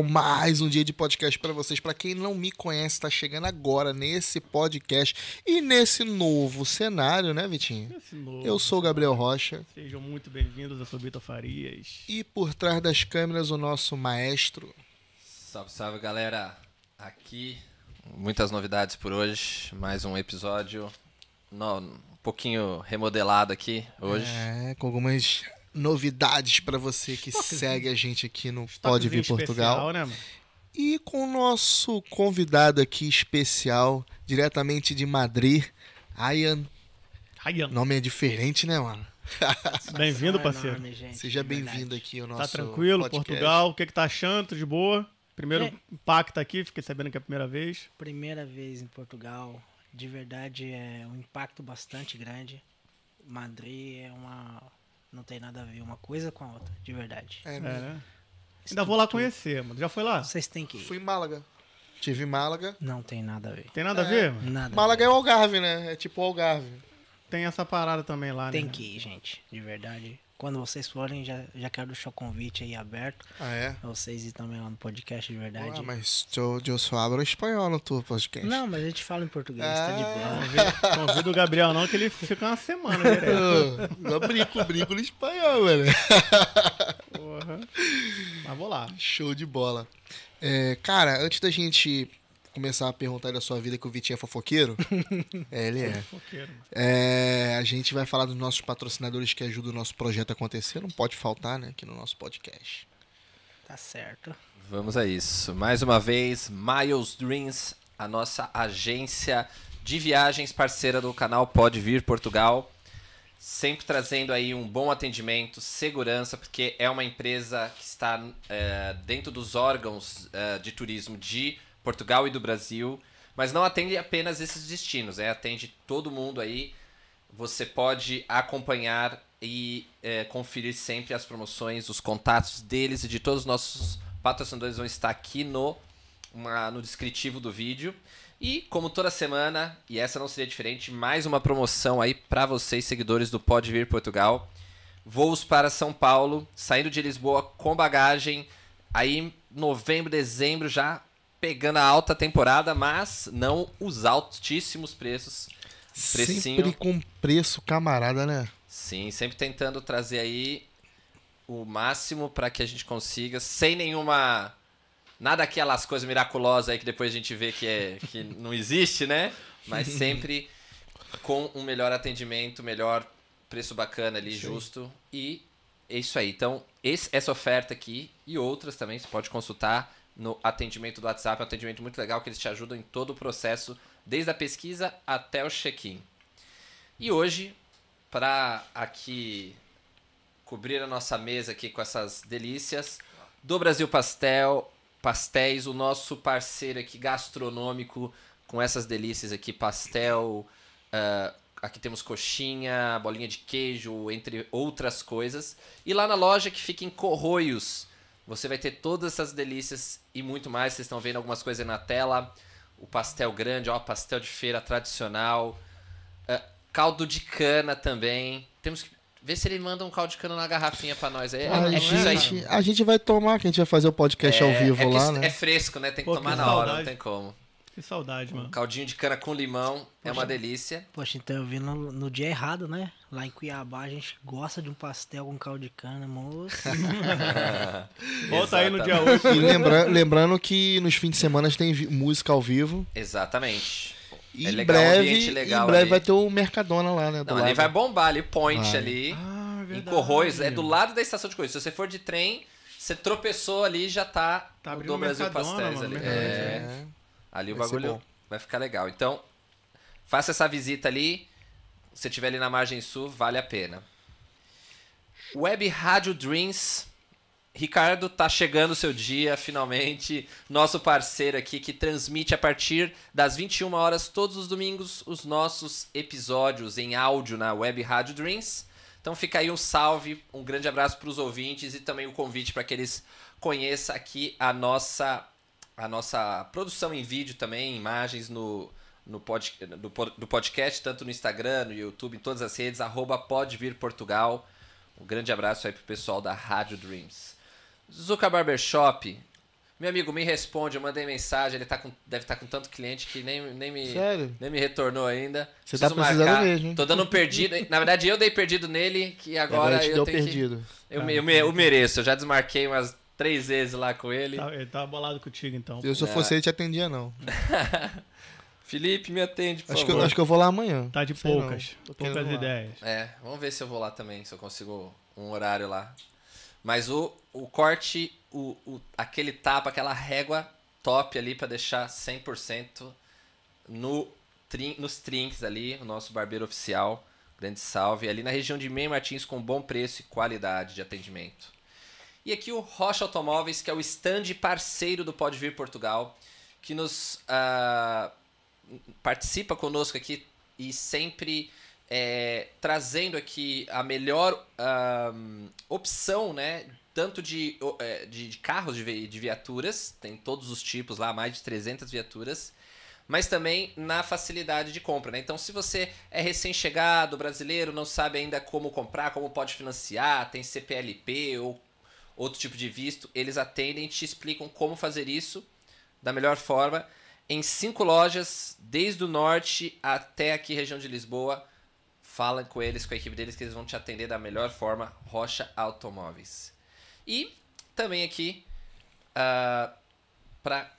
mais um dia de podcast para vocês. Para quem não me conhece, está chegando agora nesse podcast e nesse novo cenário, né, Vitinho? Eu sou o Gabriel Rocha Sejam muito bem-vindos, eu sou Vitor Farias. e por trás das câmeras o nosso maestro. Salve, salve galera! Aqui, muitas novidades por hoje. Mais um episódio no- um pouquinho remodelado aqui hoje. É, com algumas novidades para você que segue a gente aqui no Pode Vir Portugal. especial, né, mano? E com o nosso convidado aqui especial, diretamente de Madrid, Ayan. Ryan. Nome é diferente, né, mano? Bem-vindo, Não é parceiro. Seja verdade. bem-vindo aqui ao nosso Tá tranquilo, podcast. Portugal? O que que tá achando? De boa? Primeiro É. impacto aqui, fiquei sabendo que é a primeira vez. Primeira vez em Portugal, de verdade é um impacto bastante grande. Madrid é uma. Não tem nada a ver uma coisa com a outra, de verdade. É, É, né? Ainda vou lá conhecer, mano. Já foi lá? Vocês têm que ir. Fui em Málaga. Tive em Málaga. Não tem nada a ver. Tem nada a É. ver, mano? Nada. a Málaga ver. é o Algarve, né? É tipo o Algarve. Tem essa parada também lá, né? Tem que ir, gente, de verdade. Quando vocês forem, já, já quero deixar o convite aí aberto. Ah, é? Pra vocês ir também lá no podcast, de verdade. Ah, mas eu, eu só abro espanhol no teu podcast. Não, mas a gente fala em português, tá de Ah. boa. Convida- Convida o Gabriel não, que ele fica uma semana direto. Eu, eu brinco, brinco no espanhol, velho. Porra. Mas vou lá. Show de bola. É, cara, antes da gente começar a perguntar da sua vida que o Vitinho é fofoqueiro, é, ele é. Mano. É, A gente vai falar dos nossos patrocinadores que ajudam o nosso projeto a acontecer. Não pode faltar, né? Aqui no nosso podcast. Tá certo. Vamos a isso. Mais uma vez, Miles Dreams, a nossa agência de viagens parceira do canal Pode Vir Portugal. Sempre trazendo aí um bom atendimento, segurança, porque é uma empresa que está é, dentro dos órgãos é, de turismo de Portugal e do Brasil, mas não atende apenas esses destinos, é, atende todo mundo aí. Você pode acompanhar e é, conferir sempre as promoções, os contatos deles e de todos os nossos patrocinadores vão estar aqui no, uma- no descritivo do vídeo. E como toda semana, e essa não seria diferente, mais uma promoção aí para vocês, seguidores do Pode Vir Portugal. Voos para São Paulo, saindo de Lisboa com bagagem, aí novembro, dezembro já pegando a alta temporada, mas não os altíssimos preços. Precinho. Sempre com preço camarada, né? Sim, sempre tentando trazer aí o máximo para que a gente consiga, sem nenhuma. Nada aquelas coisas miraculosas aí que depois a gente vê que, é, que não existe, né? Mas sempre com um melhor atendimento, melhor preço bacana ali, justo. E é isso aí. Então, esse- essa oferta aqui e outras também você pode consultar no atendimento do WhatsApp. É um atendimento muito legal que eles te ajudam em todo o processo, desde a pesquisa até o check-in. E hoje, para aqui cobrir a nossa mesa aqui com essas delícias do Brasil Pastel, Pastéis, o nosso parceiro aqui gastronômico com essas delícias aqui, pastel, ah, aqui temos coxinha, bolinha de queijo, entre outras coisas. E lá na loja que fica em Corroios, você vai ter todas essas delícias e muito mais. Vocês estão vendo algumas coisas aí na tela. O pastel grande, ó, pastel de feira tradicional. Ah, caldo de cana também. Temos que ver se ele manda um caldo de cana na garrafinha pra nós aí. É, a, é aí. gente, a gente vai tomar, que a gente vai fazer o podcast ao vivo é lá, isso né? É fresco, né? Tem que Pô, tomar que na hora, não tem como. Que saudade, mano. Caldinho de cana com limão é uma delícia. Poxa, então eu vi no, no dia errado, né? Lá em Cuiabá a gente gosta de um pastel com caldo de cana, moço. Volta aí no dia Exatamente. 8. E lembra- lembrando que nos fins de semana tem música ao vivo. Exatamente. E É em legal, um breve, ambiente legal em breve ali. vai ter o Mercadona lá, né? Não, ali lado. vai bombar ali, point Vai. ali. Ah, em verdade. Corroios, é do lado da estação de Corroios. Se você for de trem, você tropeçou ali já tá, Tá Brasil Mercadona, Pastéis mano, ali. Mercadona, É, É. ali o Vai ser bagulho vai ficar legal. Então, faça essa visita ali. Se estiver ali na margem sul, vale a pena. Web Rádio Dreams. Ricardo, tá chegando o seu dia, finalmente. Nosso parceiro aqui que transmite a partir das 21 horas todos os domingos os nossos episódios em áudio na Web Rádio Dreams. Então fica aí um salve, um grande abraço para os ouvintes e também o convite para que eles conheçam aqui a nossa a nossa produção em vídeo também, imagens no, no pod, do, do podcast, tanto no Instagram, no YouTube, em todas as redes, arroba Pode Vir Portugal. Um grande abraço aí pro pessoal da Rádio Dreams. Zuka Barbershop. Meu amigo, me responde, eu mandei mensagem, ele tá com, deve estar com tanto cliente que nem, nem, me, Sério? nem me retornou ainda. Você tá Preciso precisando mesmo, hein? Tô dando um perdido. Na verdade, eu dei perdido nele, que agora, Agora te eu tenho que- perdido. Eu, me- eu, eu mereço, eu já desmarquei umas três vezes lá com ele. Tá- Ele tava bolado contigo, então. Eu, se eu fosse ele, te atendia, não. Felipe, me atende, por Acho que, eu, favor. acho que eu vou lá amanhã. Tá de Sei poucas. Poucas lá. ideias. É, vamos ver se eu vou lá também, se eu consigo um horário lá. Mas o, o corte, o, o, aquele tapa, aquela régua top ali pra deixar 100% no, trin, nos trinks ali, o nosso barbeiro oficial. Grande salve. Ali na região de Meio Martins com bom preço e qualidade de atendimento. E aqui o Rocha Automóveis, que é o stand parceiro do Pode Vir Portugal, que nos ah, participa conosco aqui e sempre é, trazendo aqui a melhor ahm, opção, né? Tanto de, é, de, de carros, de, de viaturas, tem todos os tipos lá, mais de 300 viaturas, mas também na facilidade de compra, né? Então, se você é recém-chegado, brasileiro, não sabe ainda como comprar, como pode financiar, tem CPLP ou outro tipo de visto, eles atendem e te explicam como fazer isso da melhor forma em cinco lojas, desde o norte até aqui, região de Lisboa. Fala com eles, com a equipe deles, que eles vão te atender da melhor forma. Rocha Automóveis. E também aqui, para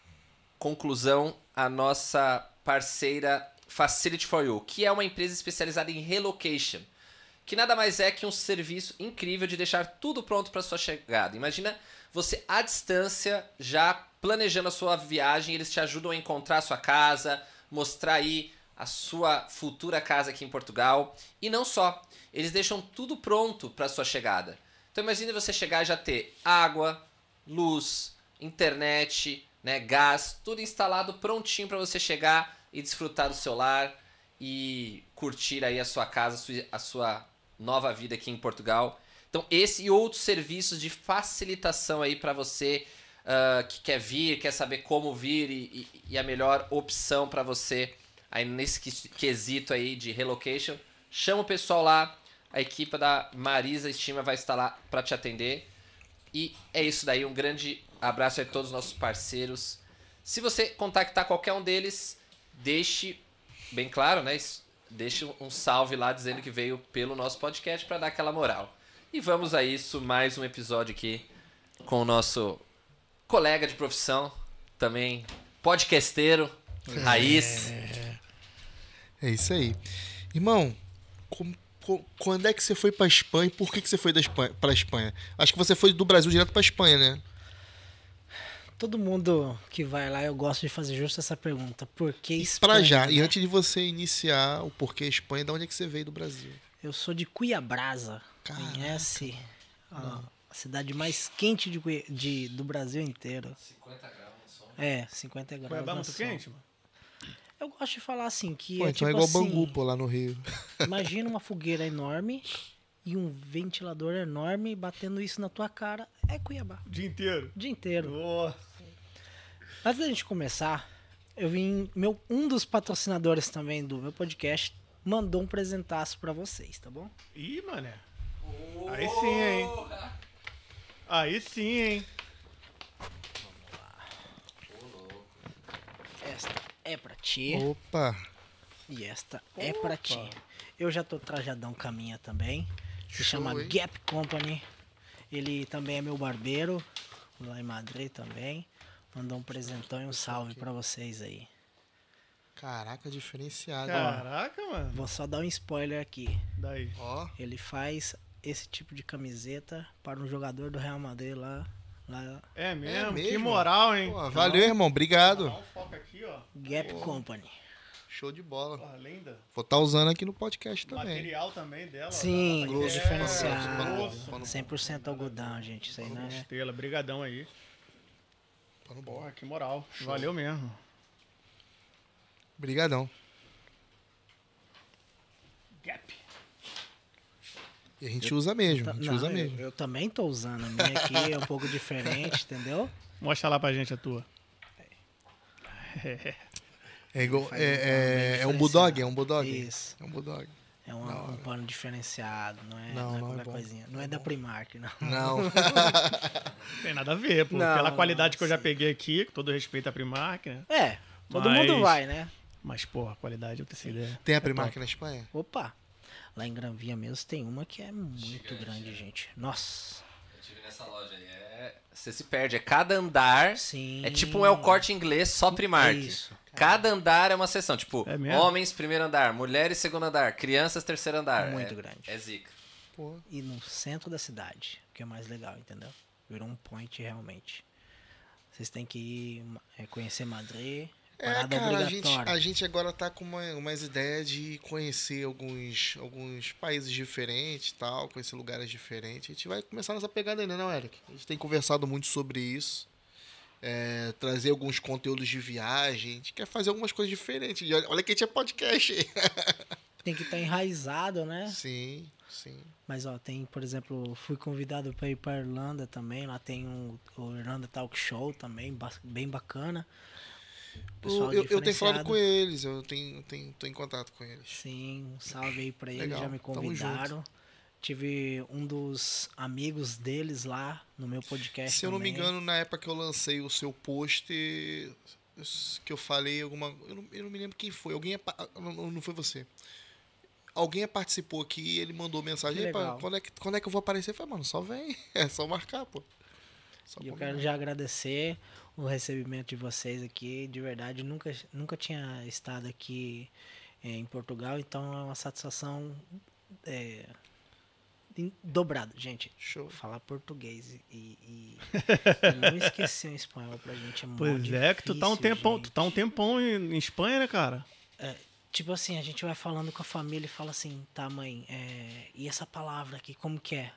conclusão, a nossa parceira Facility for You, que é uma empresa especializada em relocation, que nada mais é que um serviço incrível de deixar tudo pronto para sua chegada. Imagina você à distância, já planejando a sua viagem, eles te ajudam a encontrar a sua casa, mostrar aí a sua futura casa aqui em Portugal. E não só, eles deixam tudo pronto para sua chegada. Então imagine você chegar e já ter água, luz, internet, né, gás, tudo instalado prontinho para você chegar e desfrutar do seu lar e curtir aí a sua casa, a sua- a sua nova vida aqui em Portugal. Então esse e outros serviços de facilitação aí para você ah, que quer vir, quer saber como vir e, e- e a melhor opção para você aí nesse que- quesito aí de relocation, chama o pessoal lá, a equipe da Marisa Estima vai estar lá para te atender. E é isso daí, um grande abraço a todos os nossos parceiros. Se você contactar qualquer um deles, deixe bem claro, né? es- Deixe um salve lá dizendo que veio pelo nosso podcast para dar aquela moral. E vamos a isso, mais um episódio aqui com o nosso colega de profissão, também podcasteiro, Raiz. É isso aí. Irmão, com- com- quando é que você foi pra Espanha e por que, que você foi da Espanha, pra Espanha? Acho que você foi do Brasil direto pra Espanha, né? Todo mundo que vai lá, eu gosto de fazer justo essa pergunta. Por que Espanha? Pra já. E né? antes de você iniciar o porquê Espanha, de onde é que você veio do Brasil? Eu sou de Cuiabrasa. Caraca. Conhece? A, a cidade mais quente de, de- do Brasil inteiro. 50 graus no sol. É, 50 graus. Cuiabá na muito quente, mano? Eu gosto de falar assim, que Pô, é então tipo é igual assim, Bangu, pô, lá no Rio. Imagina uma fogueira enorme e um ventilador enorme batendo isso na tua cara. É Cuiabá. O dia inteiro. O dia inteiro. Nossa. Antes da gente começar, eu vim. Meu, um dos patrocinadores também do meu podcast mandou um presentaço pra vocês, tá bom? Ih, mané. Aí sim, hein? Aí sim, hein? Esta é pra ti Opa! e esta é pra ti. Eu já tô trajadão caminha também. Se Show, chama hein? Gap Company. Ele também é meu barbeiro, lá em Madrid também. Mandou um presentão e um salve pra vocês aí. Caraca, diferenciado. Caraca, mano. Vou só dar um spoiler aqui. Daí. Ó, Ele faz esse tipo de camiseta para um jogador do Real Madrid lá. lá É mesmo? Que mesmo? moral, hein? Pô, valeu, irmão. Obrigado. Dá um foco aqui, ó. Gap Company. Show de bola. Porra, linda. Vou estar usando aqui no podcast O também. material também dela. Sim, grosso, é, diferenciado. grosso. Pano- 100% algodão, gente. Isso aí não é. Estrela, brigadão aí. Pano bom. Porra, que moral. Valeu mesmo. Brigadão. Gap. E a gente usa mesmo, a gente Não, usa eu, mesmo. eu também tô usando. A minha aqui é um pouco diferente, entendeu? Mostra lá pra gente a tua. É, igual, Faz é, um é, é um bulldog, é um bulldog. Isso. É um bulldog. É hora. um pano diferenciado, não é, Não, não, é não é qualquer bom. coisinha. Não é, É da. Primark, não. Não. Tem nada a ver, pô. Não, Pela qualidade que eu já peguei aqui, com todo respeito à Primark, né? É, todo Mas- mundo vai, né? Mas, porra, a qualidade eu tenho ideia. Tem a Primark na Espanha? Opa, lá em Granvia mesmo tem uma que é muito grande, gente. Nossa, Eu tive nessa loja aí. É... Você se perde. É cada andar. sim. É tipo um El Corte inglês, só Primark. Isso. Cada andar é uma seção. Tipo, É homens, primeiro andar. Mulheres, segundo andar. Crianças, terceiro andar. Muito é, grande. É zica. Pô. E no centro da cidade, que é mais legal, entendeu? Virou um point realmente. Vocês têm que ir é, conhecer Madrid. É, Parada cara, a gente, a gente agora tá com uma, umas ideias de conhecer alguns, alguns países diferentes e tal, conhecer lugares diferentes. A gente vai começar nessa pegada ainda, não, Eric? A gente tem conversado muito sobre isso. É, trazer alguns conteúdos de viagem. A gente quer fazer algumas coisas diferentes. Olha, que a gente é podcast. Tem que estar enraizado, né? sim, sim. Mas ó, tem, por exemplo, fui convidado para ir para Irlanda também. Lá tem um, o Irlanda Talk Show também, bem bacana. Eu, eu tenho falado com eles, eu tenho, tenho, tô em contato com eles. Sim, um salve aí pra eles, Legal, já me convidaram. Tive um dos amigos deles lá no meu podcast. Se eu não me engano, na época que eu lancei o seu post, que eu falei alguma. Eu não, eu não me lembro quem foi. Alguém. é Não, não foi você. Alguém participou aqui e ele mandou mensagem. Que "Epa, legal. quando, é que, quando é que eu vou aparecer? Eu falei, mano, só vem. É só marcar, pô. Só E eu quero já agradecer o recebimento de vocês aqui. De verdade, nunca, nunca tinha estado aqui eh, em Portugal, então é uma satisfação é, dobrada. Gente, Show. falar português e, e- e não esquecer o espanhol pra gente é muito Pois é, que tu tá um tempão, tu tá um tempão em, em Espanha, né, cara? Tipo assim, a gente vai falando com a família e fala assim, tá, mãe, é, e essa palavra aqui, como que é?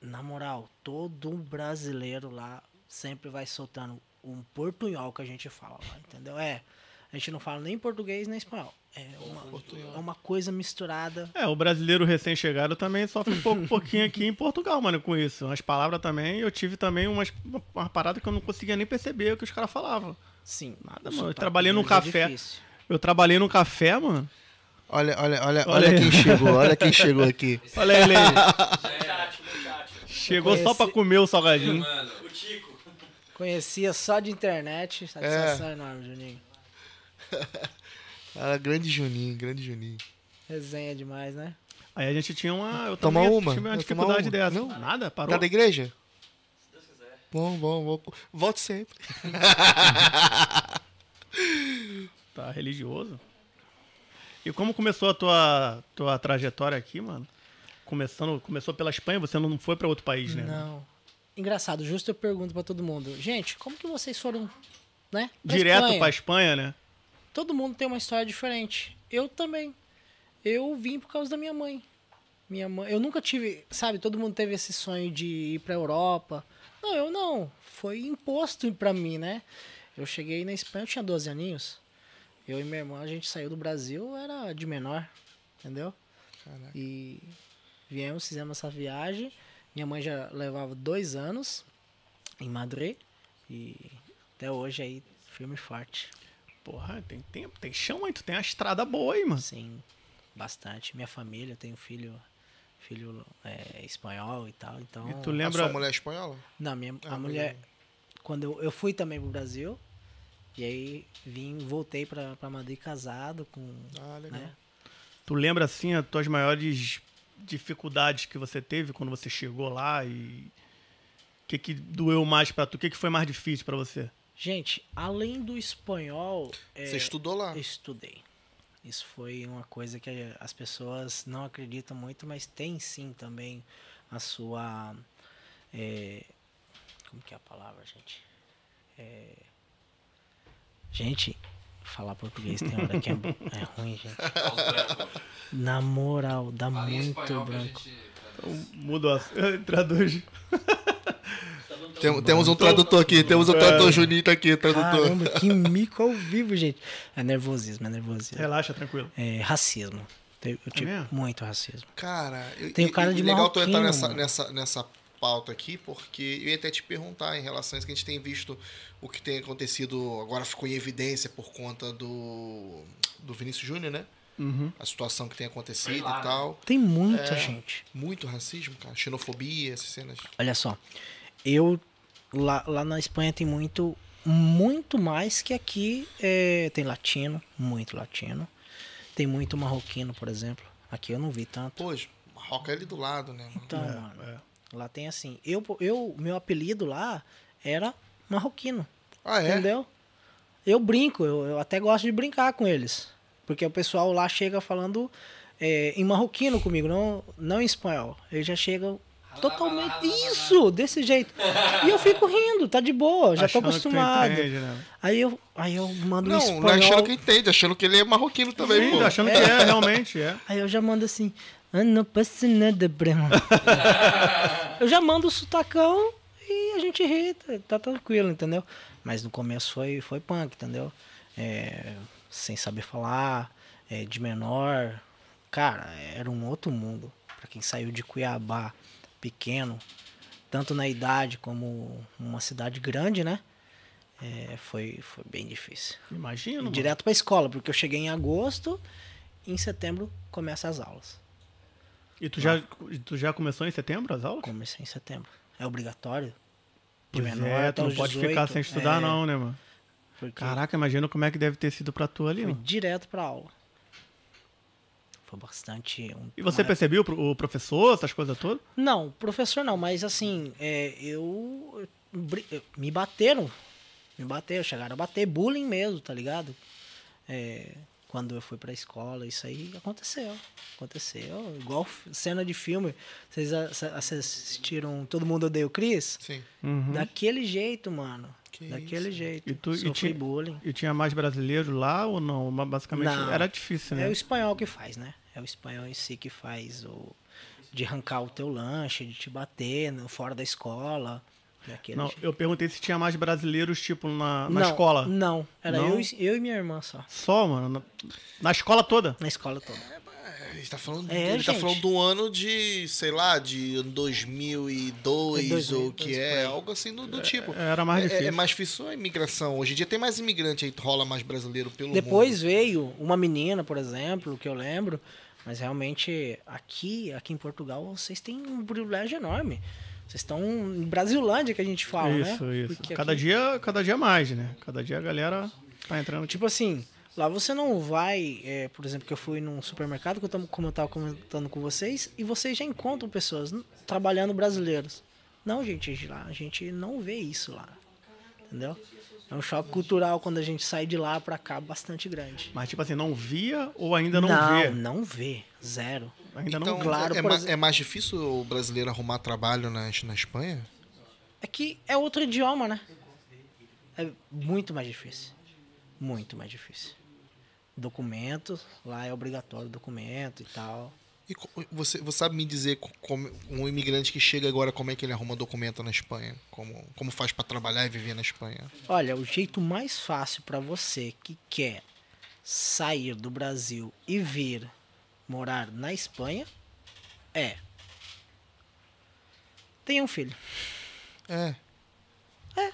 Na moral, todo brasileiro lá sempre vai soltando um portunhol que a gente fala lá, entendeu? É, a gente não fala nem português nem espanhol. É uma, é uma coisa misturada. É, o brasileiro recém-chegado também sofre um pouco, pouquinho aqui em Portugal, mano, com isso. As palavras também, eu tive também umas, uma parada que eu não conseguia nem perceber o que os caras falavam. Sim, Nada, mano, eu sotaque trabalhei num é café. difícil. Eu trabalhei num café, mano. Olha, olha, olha, Olha olha quem chegou, olha quem chegou aqui. Olha ele aí. Chegou só Conheci- pra comer o salgadinho. Mano, o Tico. Conhecia só de internet, satisfação enorme, Juninho. Ah, grande Juninho, grande Juninho. Resenha demais, né? Aí a gente tinha uma. Eu Tomar também uma? tive uma Eu dificuldade uma? dessa. Não? Nada? Parou? Tá da igreja? Se Deus quiser. Bom, bom, bom. Volte sempre. Tá religioso. E como começou a tua, tua trajetória aqui, mano? Começando, começou pela Espanha, você não foi pra outro país, né? Não. Engraçado, justo eu pergunto pra todo mundo. Gente, como que vocês foram, né? pra Direto Espanha? pra Espanha, né? Todo mundo tem uma história diferente. Eu também. Eu vim por causa da minha mãe. Minha mãe, eu nunca tive, sabe, todo mundo teve esse sonho de ir pra Europa. Não, eu não. Foi imposto pra mim, né? Eu cheguei na Espanha, eu tinha 12 aninhos. Eu e minha irmã, a gente saiu do Brasil, era de menor, entendeu? Caraca. E viemos, fizemos essa viagem. Minha mãe já levava dois anos em Madrid. E até hoje aí, firme e forte. Porra, tem tempo, tem chão aí, tu tem uma estrada boa aí, mano. Sim, bastante. Minha família, eu tenho filho, filho é, espanhol e tal. Então, E tu A lembra. sua mulher é espanhola? não, minha, Ah, a mulher, quando eu, eu fui também pro Brasil, e aí vim, voltei pra, pra Madrid casado com, Ah, legal. né? Tu lembra assim as tuas maiores dificuldades que você teve quando você chegou lá e o que que doeu mais pra tu? O que que foi mais difícil pra você? Gente, além do espanhol, é, Você estudou lá? eu estudei. Isso foi uma coisa que as pessoas não acreditam muito, mas tem sim também a sua. é, como que é a palavra, gente? É, gente, falar português tem hora que é, é ruim, gente. Na moral, dá muito branco. Então, mudou a... Traduz. Tem- temos um tradutor aqui, temos um tradutor Juninho tá aqui, tradutor. Caramba, que mico ao vivo, gente. É nervosismo, é nervosismo. Relaxa, tranquilo. É racismo. Eu tive mesmo? muito racismo. Cara, eu, Tem o e- cara de legal tu entrar nessa, nessa, nessa pauta aqui, porque eu ia até te perguntar em relação a isso que a gente tem visto o que tem acontecido, agora ficou em evidência por conta do, do Vinícius Júnior, né? Uhum. a situação que tem acontecido lá, e tal. Tem muita É. gente. Muito racismo, cara. Xenofobia, essas cenas. Olha só, eu lá, lá na Espanha tem muito, muito mais que aqui. é, tem latino, muito latino. Tem muito marroquino, por exemplo. Aqui eu não vi tanto. Pois, Marrocos é ali do lado, né? mano? Então, É, mano, é. lá tem assim. Eu, eu, meu apelido lá era marroquino. Ah, é? Entendeu? Eu brinco, eu, eu até gosto de brincar com eles. Porque o pessoal lá chega falando é, em marroquino comigo, não, não em espanhol. Eles já chegam totalmente. Isso! Desse jeito. E eu fico rindo, tá de boa, já tô Achando tu acostumado. entende, né? Aí eu, aí eu mando Não, espanhol. não é achando que entende, achando que ele é marroquino também, Sim, pô. achando que é, realmente é. Aí eu já mando assim, ah, não passa nada, Breno. eu já mando o sutacão e a gente ri, tá, tá tranquilo, entendeu? Mas no começo foi, foi punk, entendeu? É, sem saber falar, é, de menor. Cara, era um outro mundo. Pra quem saiu de Cuiabá pequeno, tanto na idade como uma cidade grande, né? É, foi, foi bem difícil. Imagino. Direto pra escola, porque eu cheguei em agosto e em setembro começam as aulas. E tu já, tu já começou em setembro as aulas? Comecei em setembro. É obrigatório. De Pois menor é, tu não pode 18, ficar sem estudar é, não, né, mano? Porque Caraca, imagina como é que deve ter sido pra tu ali, fui mano. direto pra aula. Foi bastante. um- E você uma- percebeu o professor, essas coisas todas? Não, professor não, mas assim, é, eu, Me bateram. Me bateram, chegaram a bater, bullying mesmo, tá ligado? É, quando eu fui pra escola, isso aí aconteceu. Aconteceu. Igual cena de filme. Vocês assistiram Todo Mundo Odeia o Chris? Sim. Uhum. Daquele jeito, mano. Que Daquele isso. jeito. E tu- e tinha- bullying. E tinha mais brasileiro lá ou não? Mas Basicamente Não. era difícil, né? É o espanhol que faz, né? É o espanhol em si que faz o de arrancar o teu lanche, de te bater no, fora da escola. Daquele Não, jeito. eu perguntei se tinha mais brasileiros, tipo, na, na Não, escola. Não, era Não? Eu, e- eu e minha irmã só. Só, mano. Na, na escola toda. Na escola toda. Ele tá falando, É, ele tá gente. falando do ano de, sei lá, de 2002 2002, ou que por é, aí. algo assim do, do tipo. Era mais É- difícil. É, mais difícil a imigração. Hoje em dia tem mais imigrante aí, rola mais brasileiro pelo Depois mundo. veio uma menina, por exemplo, que eu lembro. Mas realmente, aqui, aqui em Portugal, vocês têm um privilégio enorme. Vocês estão em Brasilândia, que a gente fala, né? isso, isso. Cada aqui- dia, cada dia mais, né? Cada dia a galera tá entrando. Tipo assim, lá você não vai, é, por exemplo, que eu fui num supermercado, que eu tamo, como eu tava comentando com vocês, e vocês já encontram pessoas trabalhando brasileiros. Não, gente, lá a gente não vê isso lá. Entendeu? É um choque cultural quando a gente sai de lá pra cá bastante grande. mas tipo assim, não via ou ainda não, não, vê? não vê. Zero. Ainda Então, não claro, é, exemplo- é mais difícil o brasileiro arrumar trabalho na, na Espanha? É que é outro idioma, né? É muito mais difícil. Muito mais difícil. Documento, lá é obrigatório documento e tal. E você, você sabe me dizer co- como um imigrante que chega agora, como é que ele arruma documento na Espanha? Como, como faz pra trabalhar e viver na Espanha? Olha, o jeito mais fácil para você que quer sair do Brasil e vir morar na Espanha é tenha um filho. É. É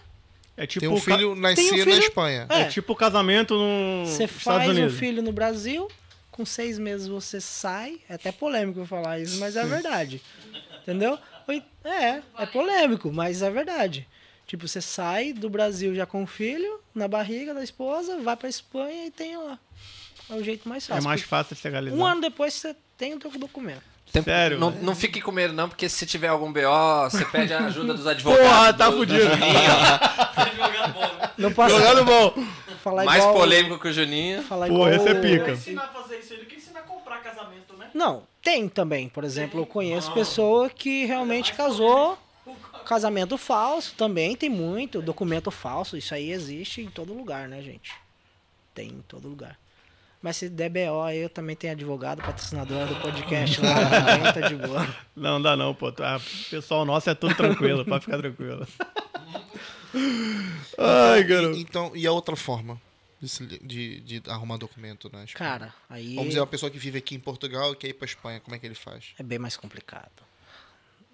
tipo Tem um filho nascido Tem um na filho- Espanha. É, É. tipo casamento no Você faz um filho no Brasil, com seis meses você sai. É até polêmico eu falar isso, mas é verdade. Entendeu? Oi- É, é polêmico, mas é verdade. Tipo, você sai do Brasil já com o filho, na barriga da esposa, vai pra Espanha e tem lá. É o jeito mais É fácil. mais fácil de legalizar. Um ano depois você tem o teu documento. Tem- Sério, Não, não fique com medo, não, porque se tiver algum BO, você pede a ajuda dos advogados. Porra, tá do- do fudido. Não posso Jogando bom. falar Mais igual... polêmico que o Juninho. Falar Pô, igual esse é pica. ensinar a fazer isso, ele quer ensinar a comprar casamento, né? Não, tem também. Por exemplo, eu conheço pessoa que realmente casou casamento falso também, tem muito. Documento falso, isso aí existe em todo lugar, né, gente? Tem em todo lugar. Mas se der BO, aí eu também tenho advogado, patrocinador do podcast lá, também tá de boa. Não dá não, pô. Tá, pessoal nosso é tudo tranquilo, pode ficar tranquilo. Ai, garoto. Então, e a outra forma de, de, arrumar documento na Espanha? Cara, aí Vamos dizer, uma pessoa que vive aqui em Portugal e quer ir pra Espanha, como é que ele faz? é bem mais complicado.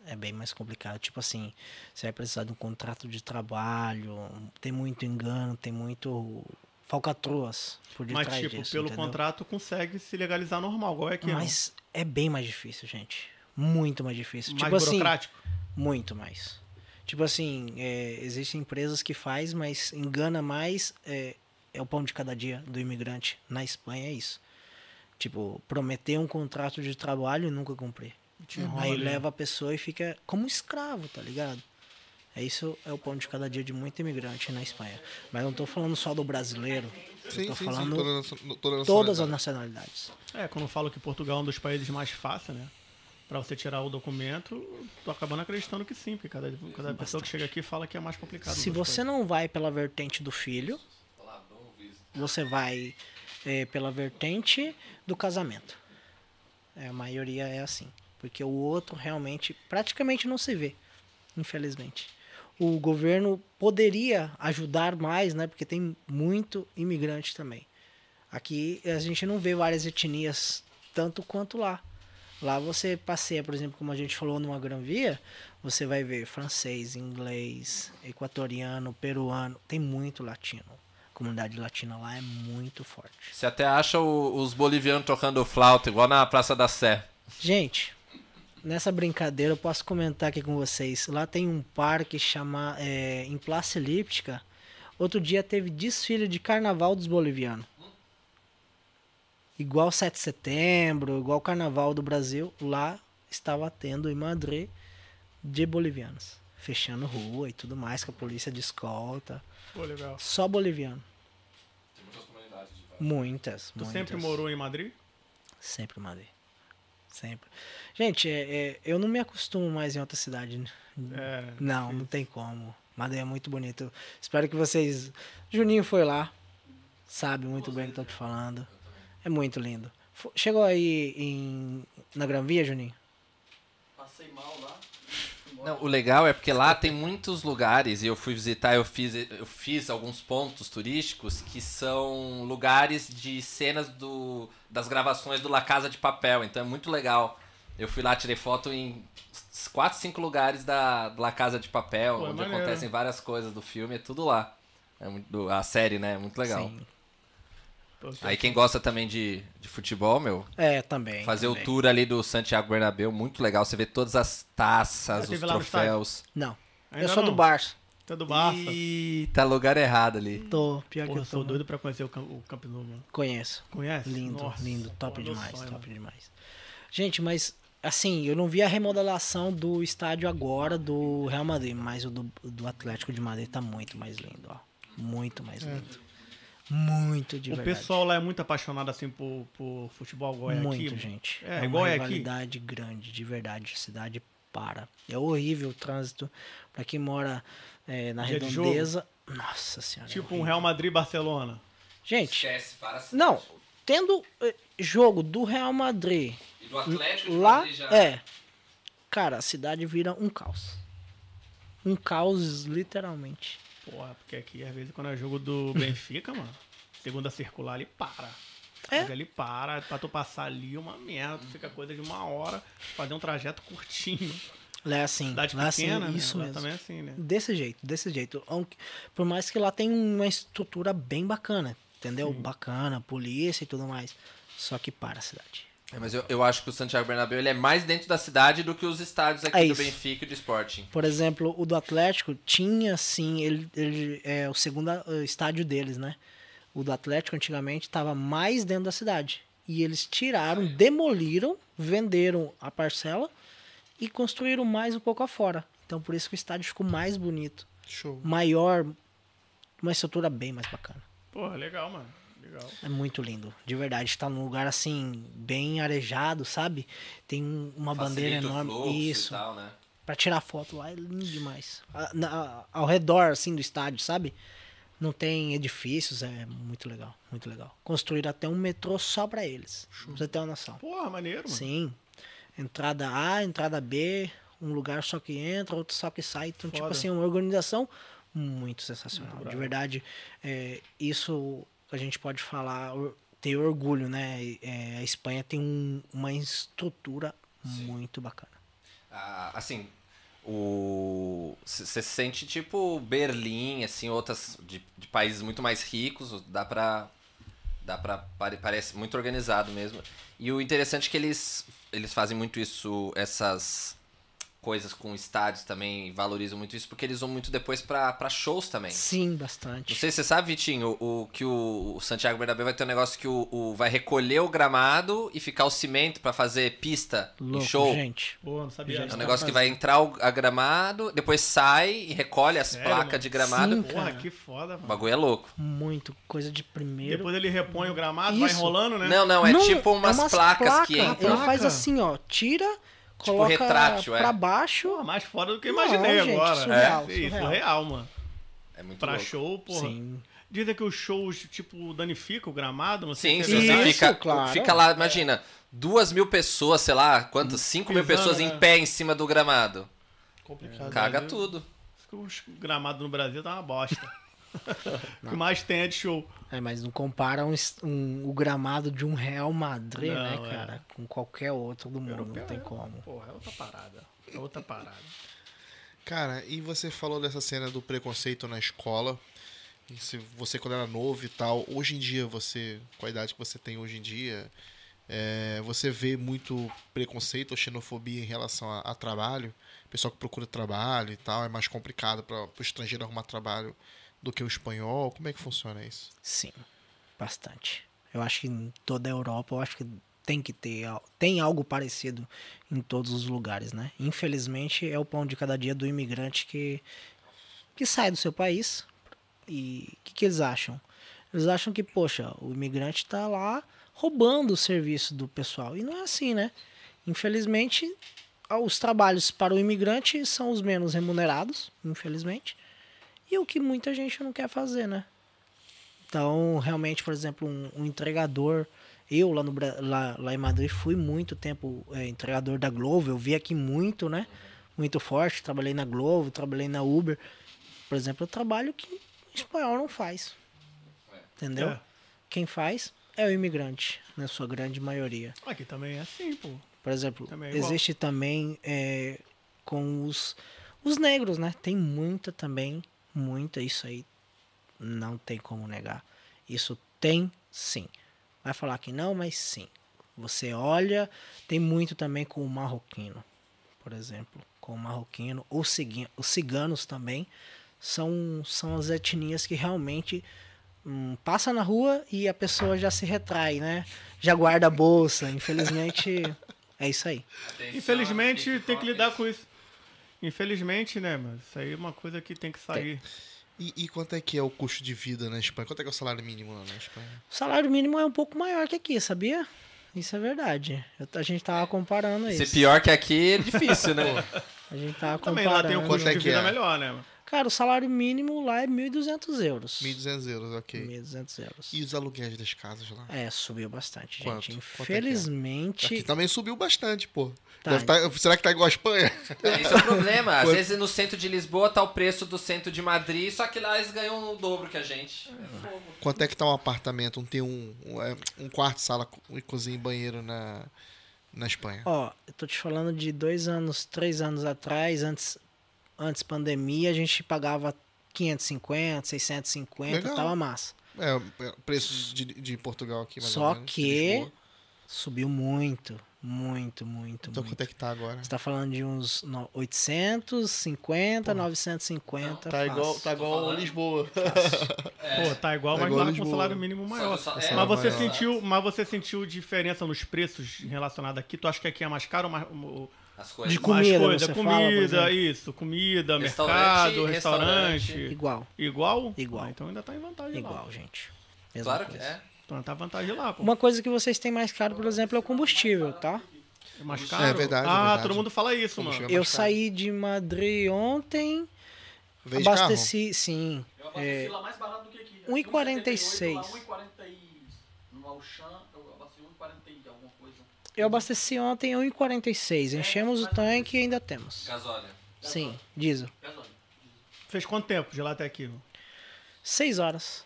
É bem mais complicado. Tipo assim, você vai precisar de um contrato de trabalho, tem muito engano, tem muito falcatruas por Mas, detrás tipo, disso, pelo entendeu? contrato consegue se legalizar normal, igual é aqui. Mas é bem mais difícil, gente. Muito mais difícil. mais tipo assim, burocrático. muito mais. Tipo assim, é, existem empresas que faz, mas engana mais. É, é o pão de cada dia do imigrante. Na Espanha é isso. Tipo, prometer um contrato de trabalho e nunca cumprir. Aí leva a pessoa e fica como escravo, tá ligado? É isso é o pão de cada dia de muito imigrante na Espanha. Mas não tô falando só do brasileiro. Sim, falando sim. Toda, toda todas as nacionalidade. nacionalidades. É, quando eu falo que Portugal é um dos países mais fáceis, né? Pra você tirar o documento, tô acabando acreditando que sim, porque cada, cada pessoa que chega aqui fala que é mais complicado. Se você não vai pela vertente do filho, você vai é, pela vertente do casamento. É, a maioria é assim. Porque o outro realmente praticamente não se vê, infelizmente. O governo poderia ajudar mais, né? Porque tem muito imigrante também. Aqui a gente não vê várias etnias tanto quanto lá. Lá você passeia, por exemplo, como a gente falou numa Gran Via, você vai ver francês, inglês, equatoriano, peruano, tem muito latino. A comunidade latina lá é muito forte. Você até acha o- os bolivianos tocando flauta, igual na Praça da Sé. Gente, nessa brincadeira eu posso comentar aqui com vocês. Lá tem um parque chama, é, em Praça Elíptica. Outro dia teve desfile de carnaval dos bolivianos. Igual 7 de setembro, igual carnaval do Brasil, lá estava tendo em Madrid de bolivianos. Fechando rua e tudo mais, com a polícia de escolta. Pô, legal. Só boliviano. Muitas, Tu muitas. sempre morou em Madrid? Sempre mandei. Sempre. Gente, é, é, eu não me acostumo mais em outra cidade. É, Não, não tem como. Madeira é muito bonito. Espero que vocês. Juninho foi lá. Sabe muito bem o que eu tô te falando. É muito lindo. Chegou aí em, na Gran Via, Juninho? Passei mal lá. Não, o legal é porque lá tem muitos lugares, e eu fui visitar, eu fiz, eu fiz alguns pontos turísticos que são lugares de cenas do, das gravações do La Casa de Papel, então é muito legal. Eu fui lá, tirei foto em quatro, cinco lugares da La Casa de Papel, Pô, é onde maneiro. acontecem várias coisas do filme, é tudo lá. É muito, a série, né? É muito legal. Sim. Aí quem gosta também de, de futebol, meu, É, também. fazer também. o tour ali do Santiago Bernabéu, muito legal. Você vê todas as taças, os troféus. Não. Ainda eu sou não. do Barça. É do Barça. Ih, tá lugar errado ali. Tô, pior Pô, que eu eu sou tô. doido pra conhecer o, o Camp Nou, mano. Conheço. Conhece? Lindo, Nossa, lindo, top demais, sonho, top mano. demais. Gente, mas assim, eu não vi a remodelação do estádio agora do Real Madrid, mas o do, do Atlético de Madrid tá muito mais lindo, ó. Muito mais lindo. Muito de O verdade. pessoal lá é muito apaixonado assim por, por futebol igual é muito, aqui. gente. É, É, igual uma é aqui. rivalidade grande, de verdade. A cidade para. É horrível o trânsito. Pra quem mora é, na Dia de redondeza. Nossa senhora. é Tipo um horrível. Real Madrid Barcelona. Gente, Esquece, para não. Tendo eh, jogo do Real Madrid E do Atlético lá é cara a cidade vira um caos um caos literalmente Porra, porque aqui às vezes quando é jogo do Benfica, mano, segunda circular ele para. É? Mas ele para, pra tu passar ali uma merda, tu fica coisa de uma hora, fazer um trajeto curtinho. lá é assim Cidade lá é pequena, assim, né? isso Lá mesmo também é assim, né? desse jeito desse jeito Aunque- por mais que lá tem uma estrutura bem bacana entendeu bacana polícia e tudo mais só que para a cidade É, mas eu, eu acho que o Santiago Bernabéu ele é mais dentro da cidade do que os estádios aqui É do isso. Benfica e do Sporting. por exemplo o do Atlético tinha sim ele, ele é o segundo eh, estádio deles né o do Atlético antigamente estava mais dentro da cidade e eles tiraram demoliram venderam a parcela e construíram mais um pouco afora então por isso que o estádio ficou mais bonito Show. maior uma estrutura bem mais bacana Porra, legal, mano. Legal. é muito lindo de verdade está num lugar assim bem arejado sabe tem um- uma bandeira Facilita o enorme e isso tal, né? Pra tirar foto lá é lindo demais. A- na- ao redor, assim, do estádio, sabe? Não tem edifícios, é muito legal, muito legal. Construíram até um metrô só pra eles. Pra você ter uma noção. Porra, maneiro, mano. Sim. Entrada A, entrada B, um lugar só que entra, outro só que sai. Então, tipo Foda. assim, uma organização muito sensacional. Muito de verdade, é, isso a gente pode falar, ter orgulho, né? É, a Espanha tem um- uma estrutura muito bacana. Ah, assim, o você se sente tipo Berlim, assim, outras de, de países muito mais ricos, dá pra dá para parece muito organizado mesmo. E o interessante é que eles eles fazem muito isso, essas coisas com estádios também, valorizam muito isso, porque eles vão muito depois pra pra shows também. Sim, Não bastante. sei se você sabe, Vitinho, o, o que o, o Santiago Bernabéu vai ter um negócio que o, o- vai recolher o gramado e ficar o cimento pra fazer pista Louco, em show. gente. Pô, não sabia. É um não. negócio que vai entrar o a gramado, depois sai e recolhe as Sério, placas mano? de gramado. Sim. Porra, que foda, O mano. bagulho é louco. Muito coisa de primeiro. Depois ele repõe o gramado, vai Isso. enrolando, né? Não, não, é Não, tipo umas, umas placas que placa. entram. Ele faz assim, ó, tira, coloca retrátil, é. pra baixo. Pô, mais foda do que eu Não, imaginei gente, agora. surreal, é, isso, surreal. surreal, mano. É muito Pra louco. show, porra. Sim. Dizem que os shows, tipo, danificam o gramado, não sei Sim, se é você. Isso, fica, claro. fica lá, imagina, duas mil pessoas, sei lá, quantas? Cinco mil Pisando, pessoas né? em pé em cima do gramado. Complicado. Caga né? tudo. Os gramados no Brasil tá uma bosta. o que mais tem é de show. É, mas não compara um, um- o gramado de um Real Madrid, Não, né, é. cara? Com qualquer outro do mundo, Europeu não tem é- como. Porra, é outra parada. É outra parada. Cara, e você falou dessa cena do preconceito na escola. Se você quando era novo e tal, hoje em dia você, com a idade que você tem hoje em dia, é, você vê muito preconceito ou xenofobia em relação a, a trabalho? Pessoal que procura trabalho e tal, é mais complicado para o estrangeiro arrumar trabalho do que o espanhol. Como é que funciona isso? Sim, bastante. Eu acho que em toda a Europa, eu acho que tem que ter, tem algo parecido em todos os lugares, né? Infelizmente, é o pão de cada dia do imigrante que, que sai do seu país. E o que, que eles acham? Eles acham que, poxa, o imigrante está lá roubando o serviço do pessoal. E não é assim, né? Infelizmente, os trabalhos para o imigrante são os menos remunerados, infelizmente. E o que muita gente não quer fazer, né? Então, realmente, por exemplo, um, um entregador. Eu lá, no, lá, lá em Madrid fui muito tempo é, entregador da Glovo. Eu vi aqui muito, né? Muito forte. Trabalhei na Glovo, trabalhei na Uber. Por exemplo, eu trabalho que o espanhol não faz. Entendeu? É. Quem faz é o imigrante, na sua grande maioria. Aqui também é assim, pô. Por exemplo, Também é existe também é, com os, os negros, né? Tem muita também, muita, isso aí não tem como negar. Isso tem sim. Vai falar que não, mas sim. Você olha, tem muito também com o marroquino, por exemplo. Com o marroquino, ou os ciganos também, são, são as etnias que realmente hum, passa na rua e a pessoa já se retrai, né? Já guarda a bolsa. Infelizmente, é isso aí. Infelizmente, tem que lidar com isso. Infelizmente, né, mas isso aí é uma coisa que tem que sair. E, e quanto é que é o custo de vida na Espanha? Quanto é que é o salário mínimo lá na Espanha? O salário mínimo é um pouco maior que aqui, sabia? Isso é verdade. Eu- a gente tava comparando Ser isso. pior que aqui é difícil, né? A gente tava Também lá tem um comparando. Custo é de que vida é? melhor, né? Cara, o salário mínimo lá é 1.200 euros. 1.200 euros, ok. 1.200 euros. E os aluguéis das casas lá? É, subiu bastante, Quanto? gente. Quanto é que é? Infelizmente. Aqui também subiu bastante, pô. Tá. Deve tá- será que tá igual a Espanha? Esse é o problema. Às Quanto- vezes no centro de Lisboa tá o preço do centro de Madrid, só que lá eles ganham o dobro que a gente. É fogo. Quanto é que tá um apartamento? Um tem um, um, é, um quarto, sala, co- e cozinha e banheiro na, na Espanha? Ó, eu tô te falando de dois anos, três anos atrás, antes, antes pandemia, a gente pagava 550, 650, Legal. tava massa. É, é, preço de, de Portugal aqui, mais Só ou que subiu muito, muito, muito, Então muito. quanto é que tá agora? Você tá falando de uns no- 850, 950. Tá igual, fácil. tá igual falando. Lisboa. Pô, tá igual, Tá mas igual lá com salário mínimo maior. Só só- é, Mas você maior. sentiu, mas você sentiu diferença nos preços relacionados aqui? Tu acha que aqui é mais caro ou mais, o- As coisas. De comida, coisa? fala, comida, exemplo. isso, comida, Restaurante, mercado, restaurante. restaurante. Igual, Igual? Igual. Ah, então ainda tá em vantagem lá. igual, gente. Mesma Claro que coisa. é. Então tá vantagem lá, pô. Uma coisa que vocês têm mais caro, por exemplo, é o combustível, tá? É mais caro? É verdade, é Ah, verdade. todo mundo fala isso, mano. Combustível. Eu saí de Madrid ontem, Veio abasteci, sim. Eu abasteci É, lá mais barato do que aqui. 1,46. Lá 1,40 e... No Auchan, eu abasteci 1,40 e alguma coisa. Eu abasteci ontem 1,46. Enchemos o tanque e ainda temos. Gasóleo. Sim, diesel. Gasóleo. Fez quanto tempo de lá até aqui? Seis horas.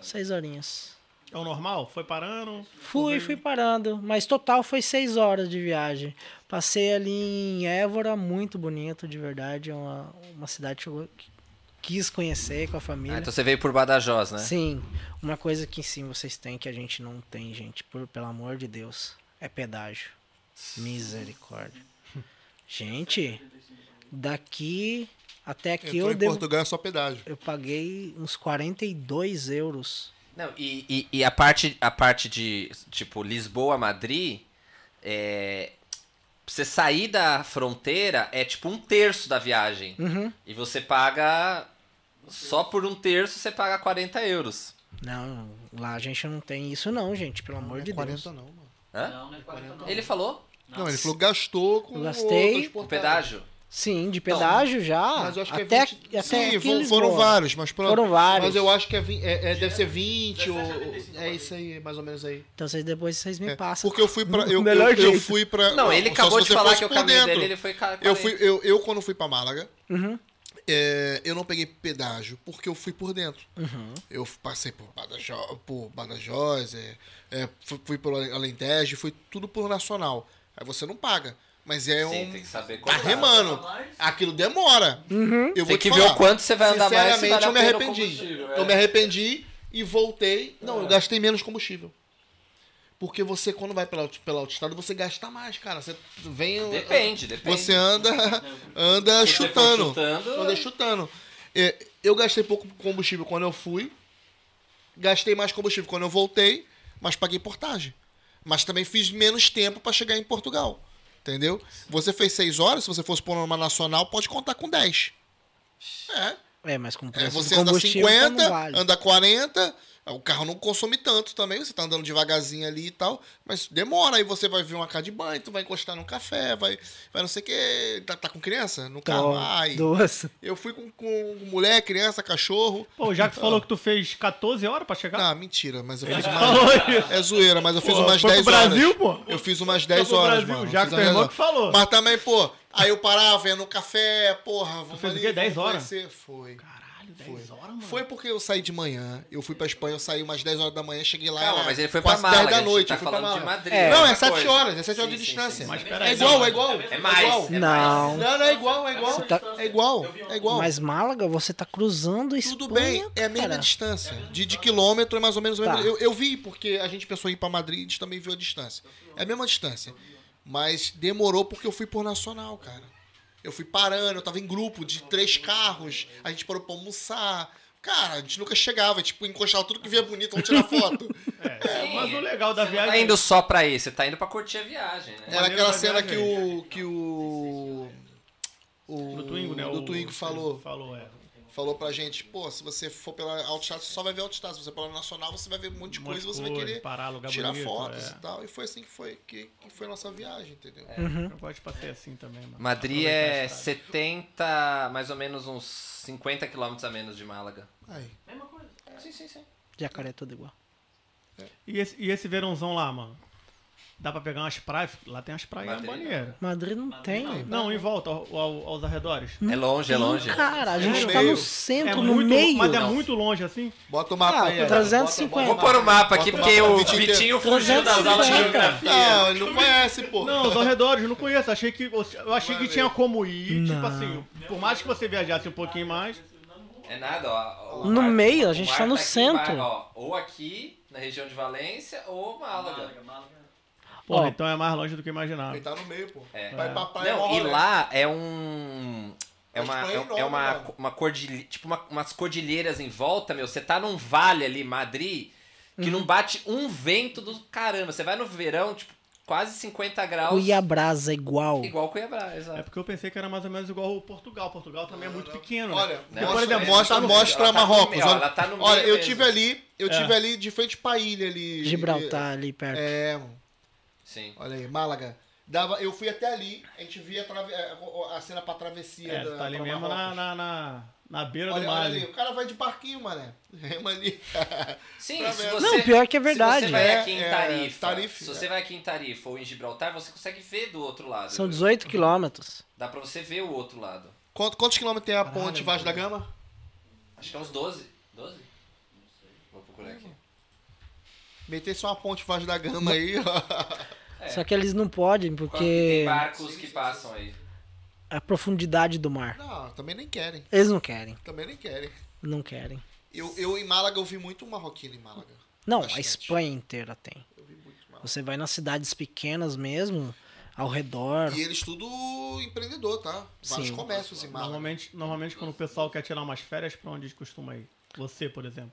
Seis horinhas. É o normal? Foi parando? Fui, fui parando. Mas total foi seis horas de viagem. Passei ali em Évora, muito bonito, de verdade. É uma, uma cidade que eu quis conhecer com a família. Ah, então você veio por Badajoz, né? Sim, uma coisa que sim vocês têm que a gente não tem, gente, por, pelo amor de Deus, é pedágio. Misericórdia. Gente, daqui até aqui Entrou eu em devo, Portugal é só pedágio. eu paguei uns 42 euros. Não, e, e, e a parte, a parte de, tipo, Lisboa, Madrid, é, pra você sair da fronteira é tipo um terço da viagem. Uhum. E você paga, só por um terço você paga 40 euros. Não, lá a gente não tem isso não, gente, pelo amor Não é de 40 Deus. não, mano. Hã? Não, não é 40 não. Ele falou, Não, ele falou que gastou com Eu gastei. o pedágio. Sim, de pedágio já. Mas eu acho que até, é 20... até Sim, foram, vários, mas pronto. Foram vários. Mas eu acho que é, vin- é- é- deve ser 20 ou... 17,75 É isso aí, mais ou menos aí. Então vocês depois vocês me É, passam. Porque eu fui pra... Eu, Melhor eu, eu jeito. fui pra... Não, ele acabou de falar que o por caminho dentro. dele ele foi ca- 40. Eu, fui, eu, eu, quando fui pra Málaga, Uhum. É, eu não peguei pedágio porque eu fui por dentro. Uhum. Eu passei por Badajoz, por Badajoz é, é, fui, fui pelo Alentejo, fui tudo por nacional. Aí você não paga. Mas é Sim, um. tem que saber Tá remando. Aquilo demora. Uhum. Eu vou Tem te que ver falar. o quanto você vai andar mais. Sinceramente, eu me arrependi. combustível, é. Eu me arrependi e voltei. Não, eu gastei menos combustível. Porque você, quando vai pela, pela autoestrada, você gasta mais, cara. Você vem. Depende, depende. Você anda, anda Se você chutando. chutando, Anda chutando. É, Eu gastei pouco combustível quando eu fui. Gastei mais combustível quando eu voltei, mas paguei portagem. Mas também fiz menos tempo para chegar em Portugal. Entendeu? Você fez 6 horas, se você fosse por uma nacional, pode contar com 10. É. É, mas com É, preço você do anda combustível 50, então não vale. anda 40, o carro não consome tanto também, você tá andando devagarzinho ali e tal, mas demora, aí você vai ver uma casa de banho, tu vai encostar num café, vai, vai não sei o que, tá, tá com criança no carro, Então, ai, duas. eu fui com, com mulher, criança, cachorro, Pô, já que tu falou que tu fez 14 horas pra chegar. não, mentira, mas eu fiz isso. é zoeira, mas eu fiz Pô, umas foi 10 pro Brasil, horas, pô. eu fiz umas Foi 10 pro horas, Brasil, mano, já que 10 que falou. mas também, pô, aí eu parava, ia no café, porra, vamos fez o ali, quê, 10 vamos horas? conhecer. Foi. Caralho, 10 Foi. horas, mano. Foi porque eu saí de manhã, eu fui pra Espanha, eu saí umas 10 horas da manhã, cheguei lá. Calma, mas ele foi pra Málaga. 10 da noite, tá eu fui pra falando de Málaga. Madrid. É. Não, é outra 7 coisa. horas, é 7 horas Sim, de sim, distância. sim. Mas É peraí, igual, é igual. É mais, igual. é Não. Não, não, é igual, é igual. Tá- É igual, é igual. Mas Málaga, você tá cruzando Espanha, Tudo bem, é a mesma cara. distância. De, de quilômetro é mais ou menos. Tá. Eu, eu vi, porque a gente pensou em ir pra Madrid, a gente também viu a distância. É a mesma distância. Mas demorou porque eu fui por nacional, cara. Eu fui parando, eu tava em grupo de três carros, a gente parou pra almoçar. Cara, a gente nunca chegava, tipo, encostava tudo que via bonito, vamos tirar foto. É, mas o legal da Você não viagem. tá indo só pra isso, você tá indo pra curtir a viagem, né? Era aquela cena que o. que o. O. Do Twingo, né? Do o- Twingo falou. Falou, é. Falou pra gente, pô, se você for pela você só vai ver autostrada. Se você for pela nacional, você vai ver um monte de Um coisa e você vai querer parar, lugar tirar bonito, fotos é. e tal. E foi assim que foi, que, que foi a nossa viagem, entendeu? Uhum. Eu gosto de passeio assim também, mano. Madrid é estrada. 70, mais ou menos uns 50 quilômetros a menos de Málaga. Aí. Mesma coisa. Sim, sim, sim. Jacaré é tudo igual. E esse, e esse verãozão lá, mano? Dá pra pegar umas praias? Lá tem umas praias Madrid, maneiras. Madrid não tem. Não, em volta, ao- ao- aos arredores. É longe, é longe. Cara, a gente no tá meio. no centro, É no muito, meio. mas é Não. muito longe assim. Bota o mapa Ah, aí. Eric. 350. Vou pôr o mapa aqui Bota o porque mapa o Vitinho Vitinho fugiu das aulas de 350. geografia. Não, ele não conhece, pô. Não, os arredores, eu não conheço. Achei que, eu achei que tinha como ir, Não. tipo assim, por mais que você viajasse um pouquinho mais. É nada, ó. No mar- meio, a gente tá no aqui centro. ó. ou aqui, na região de Valência, ou Málaga. Málaga, Málaga. Pô, Ó. então é mais longe do que eu imaginava. Ele tá no meio, pô. É. Vai pra praia, Não, e lá é um. É uma, é é, enorme, é uma, mano. uma cordilheira, tipo uma- umas cordilheiras em volta, meu. Você tá num vale ali, Madrid, que Uhum. não bate um vento do caramba. Você vai no verão, tipo, quase 50 graus. Cuiabrás é igual. Igual Cuiabá, É exato. porque eu pensei que era mais ou menos igual o Portugal. Portugal também é muito pequeno. Olha, né? Não, mostra, exemplo, mostra, tá mostra ela tá no Marrocos. olha, tá olha meio eu mesmo. tive ali, eu É. tive ali de frente pra ilha ali. Gibraltar ali perto. É, mano. Sim. Olha aí, Málaga. Dava, eu fui até ali, a gente via a, trave- a cena pra travessia É, da, tá ali pra mesmo na, na, na, na beira Olha, do olha mar. ali, ali. o cara vai de barquinho, mané. Rema ali. Sim, Pra se você, Não, pior que é verdade. Se você vai É, aqui em é, Tarifa, se é. você vai aqui em Tarifa ou em Gibraltar, você consegue ver do outro lado. São viu? 18 quilômetros. Dá pra você ver o outro lado. Quanto- quantos quilômetros tem a ponte Vasco da Gama? Acho que é uns 12. 12? Vou procurar aqui. Metesse uma ponte Vaz da Gama aí, ó. Só que eles não podem, Tem porque barcos que passam aí. a profundidade do mar. Não, também nem querem. Eles não querem, Também nem querem. não querem. Eu, eu em Málaga eu vi muito marroquino em Málaga. Não, Bastante. a Espanha inteira tem. Eu vi muito marroquino. Você vai nas cidades pequenas mesmo, ao redor. E eles tudo empreendedor, tá? Vários Sim. comércios em Málaga. Normalmente, normalmente quando o pessoal quer tirar umas férias, pra onde costuma ir? Você, por exemplo.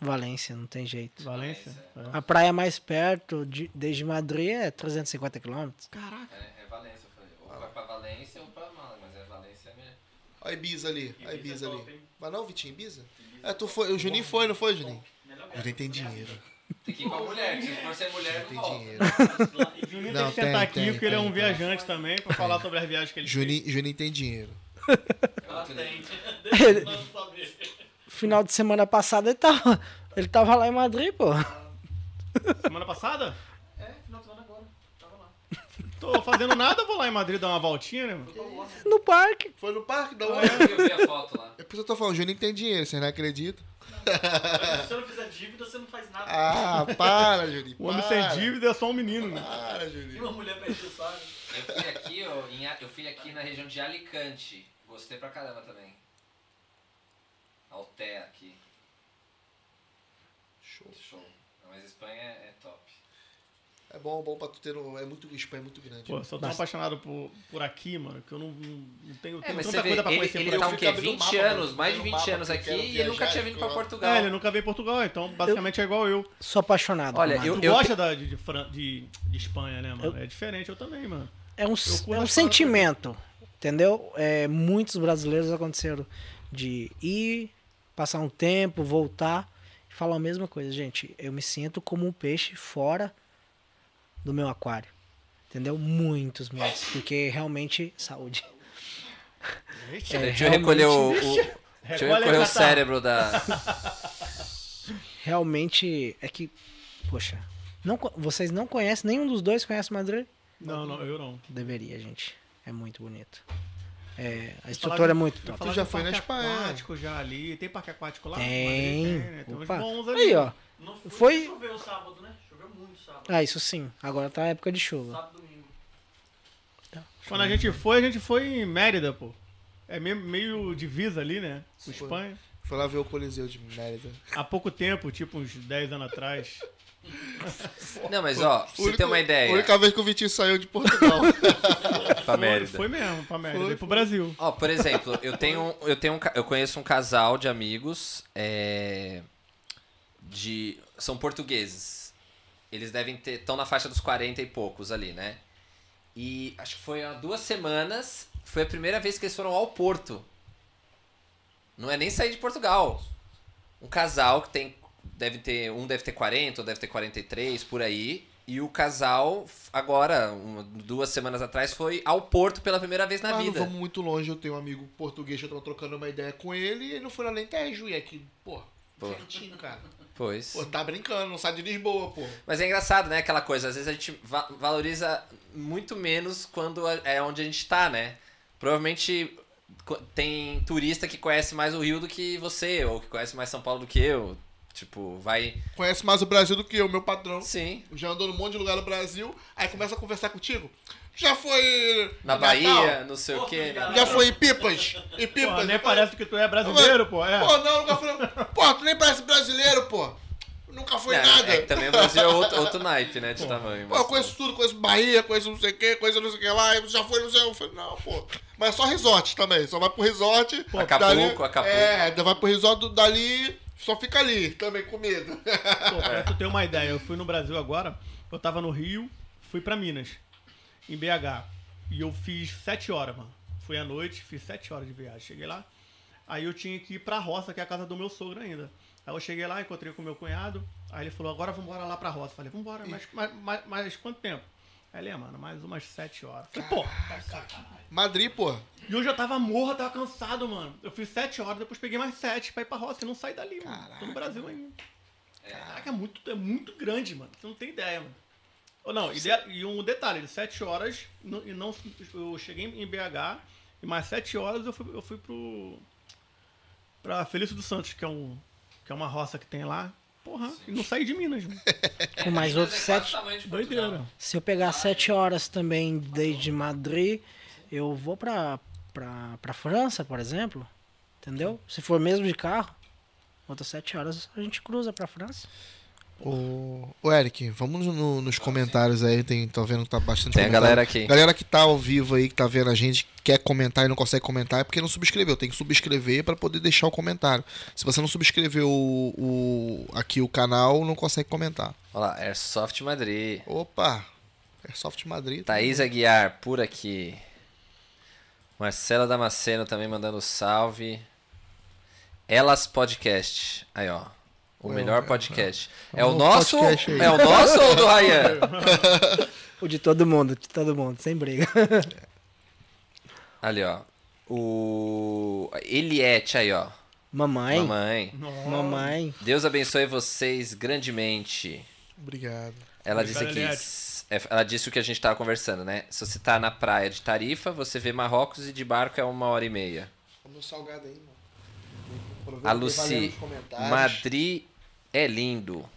Valência, não tem jeito. Valência? É. A praia mais perto, de, desde Madrid, é 350 quilômetros. Caraca. É, é Valência, eu falei. Ou vai pra Valência ou pra Málaga, mas é Valência melhor. Olha a Ibiza ali. Olha a Ibiza é ali. top? Vai não, Vitinho? Ibiza? É, tu foi. O Juninho foi, não foi, Juninho? Melhor O Juninho tem dinheiro. Tem que ir com a mulher, que se for ser mulher, não Tem volta. dinheiro. Juninho Não, tem que sentar tem, aqui, tem, porque ele é tem, um tem. viajante também, pra falar sobre as viagens que ele Juninho, Juninho tem dinheiro. Ela tem. Deixa eu saber. Final de semana passada ele tava, ele tava lá em Madrid, pô. Semana passada? É, final de semana agora. Tava lá. Tô fazendo nada, vou lá em Madrid dar uma voltinha, né? mano? No parque. Foi no parque da hora. Eu vi a foto lá. É por isso que eu tô falando, o Juninho tem dinheiro, vocês não acreditam? Se você não fizer dívida, você não faz nada. Ah, para, Juninho. O homem sem dívida é só um menino, né? Para, E Juninho. uma mulher perde o sabe? Eu fui aqui, ó, em eu fui aqui na região de Alicante. Gostei pra caramba também. Altea aqui. Show. Show. Mas Espanha é, é top. É bom, bom pra tu ter. um- É muito, Espanha é muito grande. Pô, eu sou tão apaixonado por, por aqui, mano, que eu não, não, tenho, É, tenho mas tanta vê, coisa pra ele, conhecer ele por tá aqui. o quê? Eu fico abrindo 20 mapa, anos, mais de Vendo 20 mapa, anos eu aqui e ele nunca tinha vindo pra eu- Portugal. É, ele nunca veio em Portugal, então basicamente é igual eu. Sou apaixonado. Olha, eu-. Tu gosta da, de, de, de, de Espanha, né, mano? É diferente, eu também, mano. é um, é um sentimento, entendeu? É, muitos brasileiros aconteceram de ir, passar um tempo, voltar e falar a mesma coisa. Gente, eu me sinto como um peixe fora do meu aquário. Entendeu? Muitos, muitos. Porque realmente, saúde. É, Deixa eu recolher o. o- deixa eu Recolhe recolher o cérebro da. Realmente é que, poxa, não, vocês não conhecem, nenhum dos dois conhece Madrid? Não, não, eu não. Deveria, gente. É muito bonito. É, a estrutura de- é muito top. Tu já foi na Espanha. aquático já ali. Tem parque aquático lá? Tem. Madrid né? Tem uns bons ali. Aí, ó. Não Foi- Choveu sábado, né? Choveu muito sábado. Ah, isso sim. Agora tá a época de chuva. Sábado e domingo. Quando a gente foi, a gente foi em Mérida, pô. É meio, meio divisa ali, né? Com. Espanha. Foi lá ver o Coliseu de Mérida. Há pouco tempo, tipo uns 10 anos atrás. Não, mas ó, pra você ter uma A ideia. única vez que o Vitinho saiu de Portugal. Pra Foi, Mérida. foi mesmo, pra Mérida. Foi, pro foi. Brasil. Ó, por exemplo, eu tenho, eu tenho um, eu conheço um casal de amigos, é, de, são portugueses. Eles devem ter, estão na faixa dos 40 e poucos ali, né? E acho que foi há duas semanas, foi a primeira vez que eles foram ao Porto. Não é nem sair de Portugal. Um casal que tem, deve ter, um deve ter 40, ou deve ter 43, por aí. E o casal, agora, uma- duas semanas atrás, foi ao Porto pela primeira vez na Mas não vida. vamos muito longe, eu tenho um amigo português eu tava trocando uma ideia com ele e ele não foi no Alentejo. E aqui, pô, Pô. pertinho, cara. Pois. Pô, tá brincando, não sai de Lisboa, pô. Mas é engraçado, né? Aquela coisa, às vezes a gente va- valoriza muito menos quando é onde a gente tá, né? Provavelmente tem turista que conhece mais o Rio do que você, ou que conhece mais São Paulo do que eu. Tipo, vai. Conhece mais o Brasil do que eu, meu patrão. Sim. Já andou num monte de lugar no Brasil, aí começa a conversar contigo. Já foi. Na Bahia, Natal? não sei o quê. Obrigado. Já foi em Pipas? Em Pô, Pipas? nem Eu falei, parece que tu é brasileiro, pô. É. Pô, não, nunca fui. Pô, tu nem parece brasileiro, pô. Nunca foi Não, nada. é que também o Brasil é outro, outro naipe, né? De tamanho. Pô, eu conheço tudo, conheço Bahia, conheço não sei o que, conheço não sei o que lá, eu já foi, não sei. Eu falei, não, pô. Mas é só resort também, só vai pro resort. Acapulco, dali- Acapulco. É, vai pro resort dali, só fica ali, também com medo. Pô, pra tu ter uma ideia, eu fui no Brasil agora, eu tava no Rio, fui pra Minas, em BH. E eu fiz sete horas, mano. Fui à noite, fiz sete horas de viagem. Cheguei lá, aí eu tinha que ir pra roça, que é a casa do meu sogro ainda. Aí eu cheguei lá, encontrei com o meu cunhado, aí ele falou, agora vamos embora lá pra roça. Falei, vambora, mas, mas, mas, mas quanto tempo? É, mano, mais umas sete horas. Falei, pô, Madrid, pô. e hoje eu tava morro, eu tava cansado, mano. Eu fiz sete horas, depois peguei mais sete pra ir pra roça e não saí dali, mano. Tô no Brasil ainda. Caraca, é muito, é muito grande, mano. Você não tem ideia, mano. Ou não, e, de- e um detalhe, sete horas, não- e não, eu cheguei em BH, e mais sete horas eu fui, eu fui pro. pra Felício dos Santos, que é, um, que é uma roça que tem lá. Porra, e não saí de Minas. mano. Com mais outros sete. Doideira. Se eu pegar sete horas também desde Madrid, eu vou pra, pra, pra França, por exemplo. Entendeu? Se for mesmo de carro, outras sete horas a gente cruza pra França. Ô, ô, Eric, vamos no- nos comentários aí, tem, tô vendo que tá bastante Tem a galera aqui. Galera que tá ao vivo aí, que tá vendo a gente, quer comentar e não consegue comentar, é porque não subscreveu. Tem que subscrever pra poder deixar o comentário. Se você não subscreveu o, o- aqui o canal, não consegue comentar. Olha lá, Airsoft Madrid. Opa! Airsoft Madrid. Thaís Aguiar, por aqui. Marcela Damasceno também mandando salve. Elas Podcast. Aí, ó. O melhor podcast. É É o nosso? É o nosso ou o do Ryan? O de todo mundo, de todo mundo, sem briga. Ali, ó. O. Eliette aí, ó. Mamãe, Mamãe. mamãe. Deus abençoe vocês grandemente. Obrigado. Ela Obrigado, disse aqui. Eliette. é, Ela disse o que a gente tava conversando, né? Se você tá na praia de Tarifa, você vê Marrocos e de barco é uma hora e meia. Vamos salgado aí, mano. A Lucy, Madrid é lindo.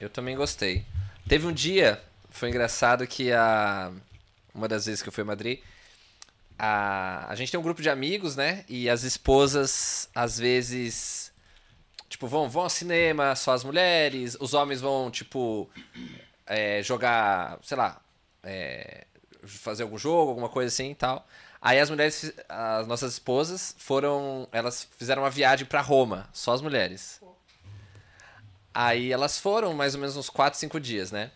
Eu também gostei. Teve um dia, foi engraçado que a uma das vezes que eu fui a Madrid, a, a gente tem um grupo de amigos, né? E as esposas às vezes tipo vão vão ao cinema, só as mulheres, os homens vão tipo é, jogar, sei lá, é, fazer algum jogo, alguma coisa assim e tal. Aí as mulheres, as nossas esposas, foram. Elas fizeram uma viagem pra Roma, só as mulheres. Aí elas foram mais ou menos uns 4, 5 dias, né?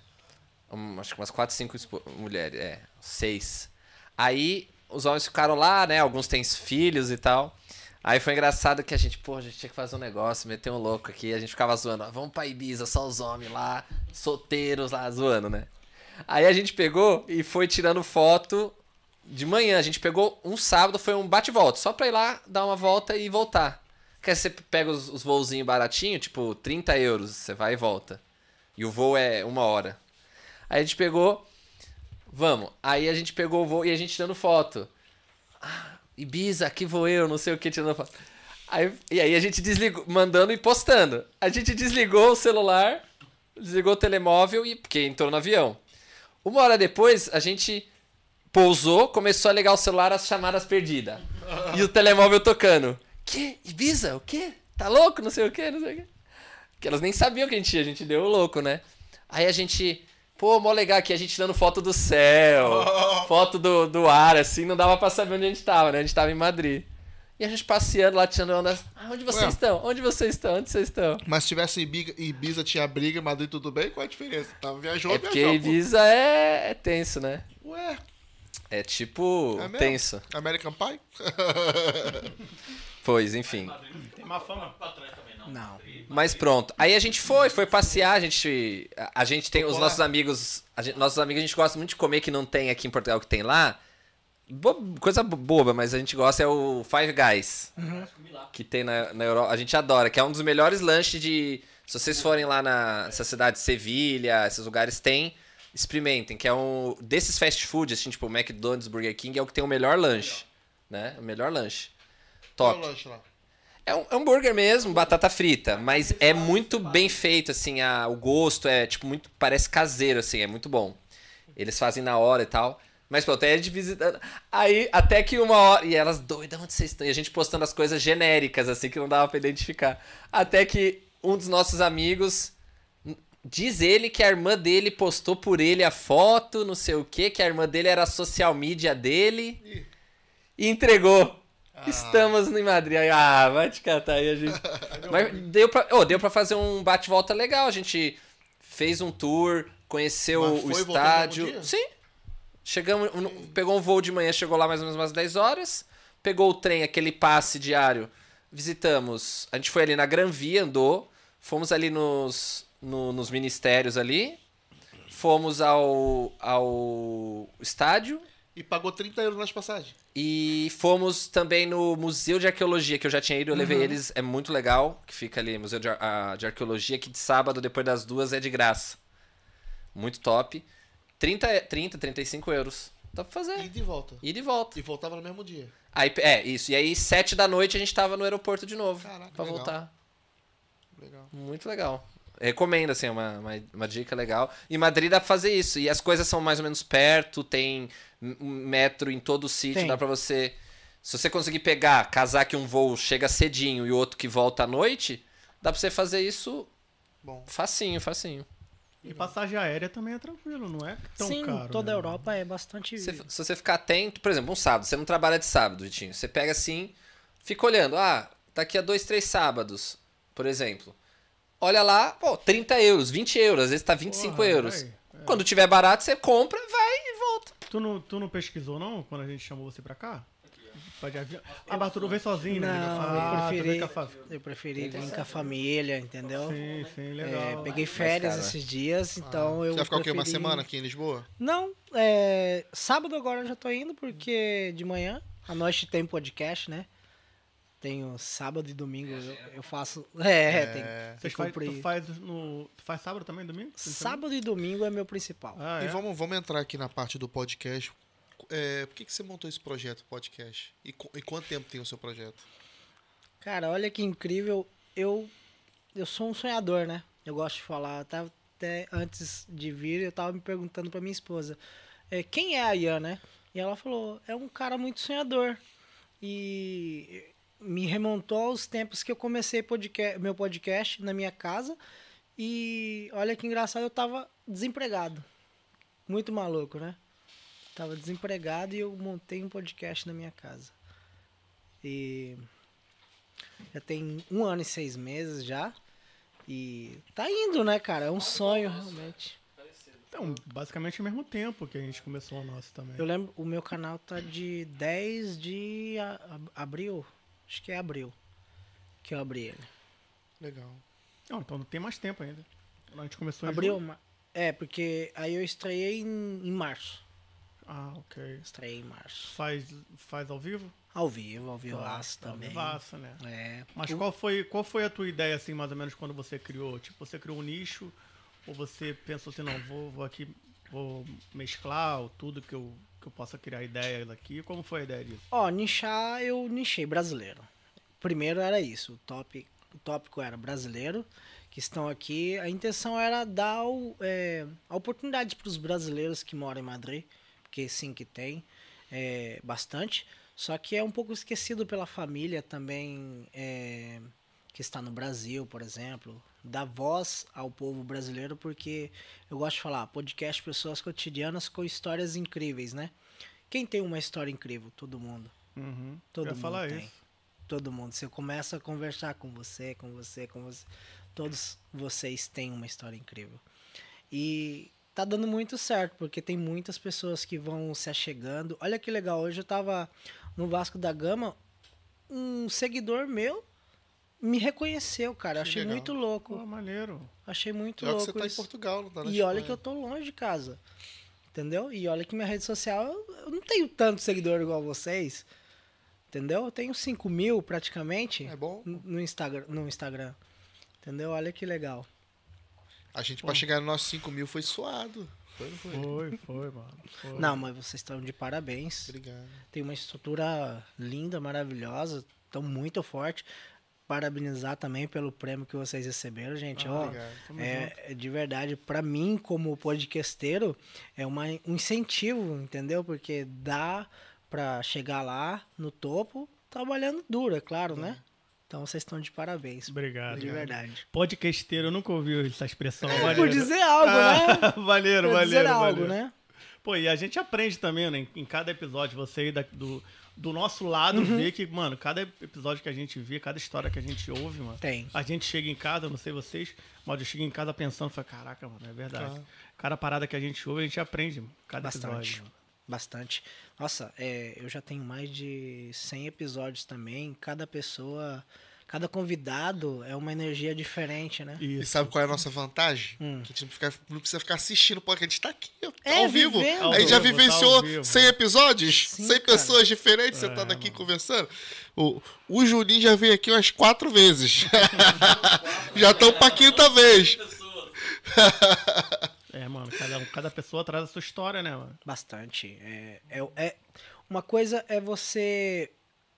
Um, acho que umas 4, 5 espo- mulheres, é, 6. Aí os homens ficaram lá, né? Alguns têm filhos e tal. Aí foi engraçado que a gente, pô, a gente tinha que fazer um negócio, meter um louco aqui. A gente ficava zoando, ó, vamos pra Ibiza, só os homens lá, solteiros lá, zoando, né? Aí a gente pegou e foi tirando foto de manhã. A gente pegou um sábado, foi um bate-volta, só pra ir lá, dar uma volta e voltar. Porque aí você pega os, os voozinhos baratinho, tipo 30 euros, você vai e volta. E o voo é uma hora. Aí a gente pegou, vamos. Aí a gente pegou o voo e a gente tirando foto. Ah, Ibiza, aqui vou eu, não sei o que, tirando foto. Aí, e aí a gente desligou, mandando e postando. A gente desligou o celular, desligou o telemóvel e porque entrou no avião. Uma hora depois, a gente pousou, começou a ligar o celular, as chamadas perdidas. E o telemóvel tocando. Que? Ibiza? O quê? Tá louco? Não sei o quê, não sei o quê. Que elas nem sabiam que a gente ia, a gente deu o louco, né? Aí a gente. Pô, mó legal aqui, a gente tirando foto do céu, foto do, do ar, assim, não dava pra saber onde a gente tava, né? A gente tava em Madrid. E a gente passeando lá, tirando ondas. Ah, onde vocês Ué. estão? Onde vocês estão? Onde vocês estão? Mas se tivesse Ibiza, Ibiza tinha briga, Madrid tudo bem, qual a diferença? Tava viajou, É porque viajou. pô. Ibiza é, é tenso, né? Ué, É tipo É mesmo? tenso. American Pie? Pois, enfim. Tem má fama. Pra trás também não. Não. Mas pronto. Aí a gente foi, foi passear, a gente. A, a gente tem os nossos amigos. a gente- nossos amigos a gente gosta muito de comer que não tem aqui em Portugal que tem lá. Bo- coisa bo- boba, mas a gente gosta é o Five Guys. Que tem na, na Europa. A gente adora, que é um dos melhores lanches de. Se vocês forem lá na essa cidade, Sevilha, esses lugares tem, experimentem, que é um desses fast food, assim, tipo McDonald's, Burger King, é o que tem o melhor lanche, né? O melhor lanche. Top. lá? É um hambúrguer mesmo, batata frita, mas é muito bem feito, assim, a, o gosto é, tipo, muito, parece caseiro, assim, é muito bom. Eles fazem na hora e tal. Mas pronto, aí a gente visitando. Aí, até que uma hora. E elas, doidas, onde vocês estão? E a gente postando as coisas genéricas, assim, que não dava pra identificar. Até que um dos nossos amigos. Diz ele que a irmã dele postou por ele a foto, não sei o que, que a irmã dele era a social media dele. E entregou. Estamos em Madrid. Ah, vai te catar aí, a gente. Mas deu pra, oh, deu pra fazer um bate-volta legal. A gente fez um tour, conheceu o estádio. Sim. Chegamos, no- pegou um voo de manhã, chegou lá mais ou menos umas 10 horas. Pegou o trem, aquele passe diário. Visitamos. A gente foi ali na Gran Via, andou. Fomos ali nos, no- nos ministérios ali. Fomos ao, ao estádio. E pagou 30 euros nas passagens. E fomos também no Museu de Arqueologia, que eu já tinha ido, eu levei eles, é muito legal, que fica ali, Museu de, Ar- de Arqueologia, que de sábado, depois das duas, é de graça. Muito top. 30, é- 30 35 euros. Dá pra E fazer. de volta. E de volta. E voltava no mesmo dia. Aí, é, isso. E aí, sete da noite, a gente tava no aeroporto de novo. Caraca, pra legal. voltar. Legal. Muito legal. recomendo, assim, é uma, uma, uma dica legal. E Madrid dá pra fazer isso. E as coisas são mais ou menos perto, tem metro em todo o sítio, Tem. dá pra você. Se você conseguir pegar, casar que um voo chega cedinho e o outro que volta à noite, dá pra você fazer isso Bom, facinho, facinho. E passagem aérea também é tranquilo, não é tão Sim, caro. toda né? a Europa é bastante. Se, se você ficar atento, por exemplo, um sábado, você não trabalha de sábado, Vitinho. Você pega assim, fica olhando, ah, daqui a dois, três sábados, por exemplo. Olha lá, pô, 30 euros, 20 euros, às vezes tá 25 Porra, euros. vai, é. Quando tiver barato, você compra, vai e volta. Tu não, tu não pesquisou, não, quando a gente chamou você pra cá? Pra de avião? Ah, mas tu não veio sozinho, né? Não, ah, eu veio preferi, com a fa- eu preferi vir com a família, entendeu? Sim, sim, É, legal. peguei Mais férias né? esses dias, então eu. você vai ficar o quê? Uma preferi- semana aqui em Lisboa? Não, é, sábado agora eu já tô indo, porque de manhã, à noite tem podcast, né? Tenho sábado e domingo, eu, eu faço. É, tem, tem Vocês que faz, tu faz no. Tu faz sábado também, domingo? Sábado e domingo é meu principal. Ah, E é? vamos, vamos entrar aqui na parte do podcast. É, por que, que você montou esse projeto, podcast? E, e quanto tempo tem o seu projeto? Cara, olha que incrível. Eu, eu sou um sonhador, né? Eu gosto de falar. Tava até antes de vir, eu tava me perguntando pra minha esposa: é, quem é a Ian, né? E ela falou: é um cara muito sonhador. E me remontou aos tempos que eu comecei podca- meu podcast na minha casa. E olha que engraçado, eu tava desempregado. Muito maluco, né? Tava desempregado e eu montei um podcast na minha casa. E já tem um ano e seis meses já. E tá indo, né, cara? É um sonho, realmente. Então, basicamente ao mesmo tempo que a gente começou o nosso também. Eu lembro, o meu canal tá de 10 de abril. Acho que é abril que eu abri ele. Legal. Não, então não tem mais tempo ainda. A gente começou em Abril? julho. É, porque aí eu estreiei em, em março. Ah, ok. Estreiei em março. Faz, faz ao vivo? Ao vivo, ao vivo Tá, aço tá, também. vivaço, né? É. Mas O- qual foi, qual foi a tua ideia, assim, mais ou menos, quando você criou? Tipo, você criou um nicho? Ou você pensou assim, não, vou, vou aqui, vou mesclar tudo que eu, que eu possa criar ideias aqui? Como foi a ideia disso? Ó, nichar, eu nichei brasileiro. Primeiro era isso, o, top, o tópico era brasileiro, que estão aqui. A intenção era dar o, é, a oportunidade para os brasileiros que moram em Madrid, porque sim que tem, é, bastante. Só que é um pouco esquecido pela família também, é, que está no Brasil, por exemplo. Dar voz ao povo brasileiro, porque eu gosto de falar, podcast pessoas cotidianas com histórias incríveis, né? Quem tem uma história incrível? Todo mundo. Uhum. Todo eu mundo falar tem. isso. Todo mundo. Você começa a conversar com você, com você, com você. Todos vocês têm uma história incrível. E tá dando muito certo, porque tem muitas pessoas que vão se achegando. Olha que legal, hoje eu tava no Vasco da Gama, um seguidor meu me reconheceu, cara. Eu Que achei legal. muito Pô, louco. maneiro. Achei muito Pior que louco você tá em isso. Portugal, não tá na E olha Espanha. que eu tô longe de casa. Entendeu? E olha que minha rede social, eu não tenho tanto seguidor igual vocês. Entendeu? Eu tenho 5 mil praticamente É bom. no no Instagram, no Instagram. Entendeu? Olha que legal. A gente, pra chegar nos nossos 5 mil, foi suado. Foi, não foi? Foi, foi, mano. Foi. Não, mas vocês estão de parabéns. Obrigado. Tem uma estrutura linda, maravilhosa. Estão muito forte. Parabenizar também pelo prêmio que vocês receberam, gente. Ah, Ó, É, é de verdade, pra mim, como podcasteiro, é uma, um incentivo, entendeu? Porque dá pra chegar lá no topo trabalhando duro, é claro, né? Então vocês estão de parabéns. Obrigado. De verdade. Podcasteiro, eu nunca ouvi essa expressão. É, por dizer algo, né? maneiro, Por maneiro, dizer algo, maneiro. né? Pô, e a gente aprende também, né? Em, em cada episódio, você aí da- do, do nosso lado Uhum. vê que, mano, cada episódio que a gente vê, cada história que a gente ouve, mano. Tem. A gente chega em casa, eu não sei vocês, mas eu chego em casa pensando, falo, caraca, mano, é verdade. Claro. Cada parada que a gente ouve, a gente aprende, mano, cada Bastante. episódio. mano. Bastante. Nossa, é, eu já tenho mais de 100 episódios também. Cada pessoa, cada convidado é uma energia diferente, né? E Isso. sabe qual é a nossa vantagem? Hum. Que a gente não, fica- não precisa ficar assistindo, porque a gente tá aqui, tá É, ao vivo. vivendo. A gente já tá vivenciou vivo. 100 episódios, Sim, 100 cara. pessoas diferentes É, sentando aqui mano. conversando. O, o Juninho já veio aqui umas quatro vezes. já estão pra quinta vez. É, mano, cada, cada pessoa traz a sua história, né, mano? Bastante. É, é, é- uma coisa é você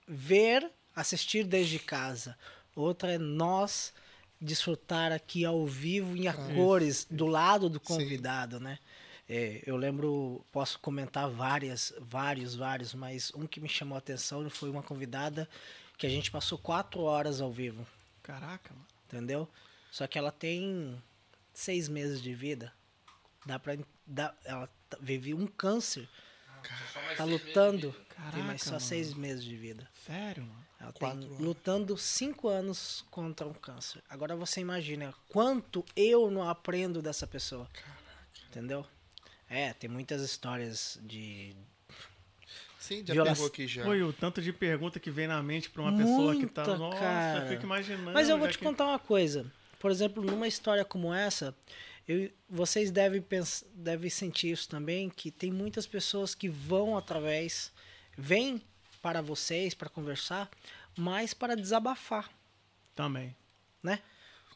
ver, assistir desde casa. Outra é nós desfrutar aqui ao vivo em a cores do lado do Sim. convidado, né? É, eu lembro, posso comentar várias, vários, vários, mas um que me chamou a atenção foi uma convidada que a gente passou quatro horas ao vivo, Caraca, mano. entendeu? Só que ela tem seis meses de vida. Dá pra. Dá, ela vive um câncer. Tá lutando. tem mais Caraca, só mano. seis meses de vida. Sério, mano. Ela Quatro tem anos. lutando cinco anos contra um câncer. Agora você imagina quanto eu não aprendo dessa pessoa. Entendeu? É, tem muitas histórias de. Sim, já Viola- pegou aqui já. Foi o tanto de pergunta que vem na mente pra uma pessoa que tá. Muita, Nossa, cara. eu fico imaginando. Mas eu vou te que- contar uma coisa. Por exemplo, numa história como essa, eu- vocês devem, pens- devem sentir isso também, que tem muitas pessoas que vão através, vêm para vocês para conversar, mas para desabafar, Também. né?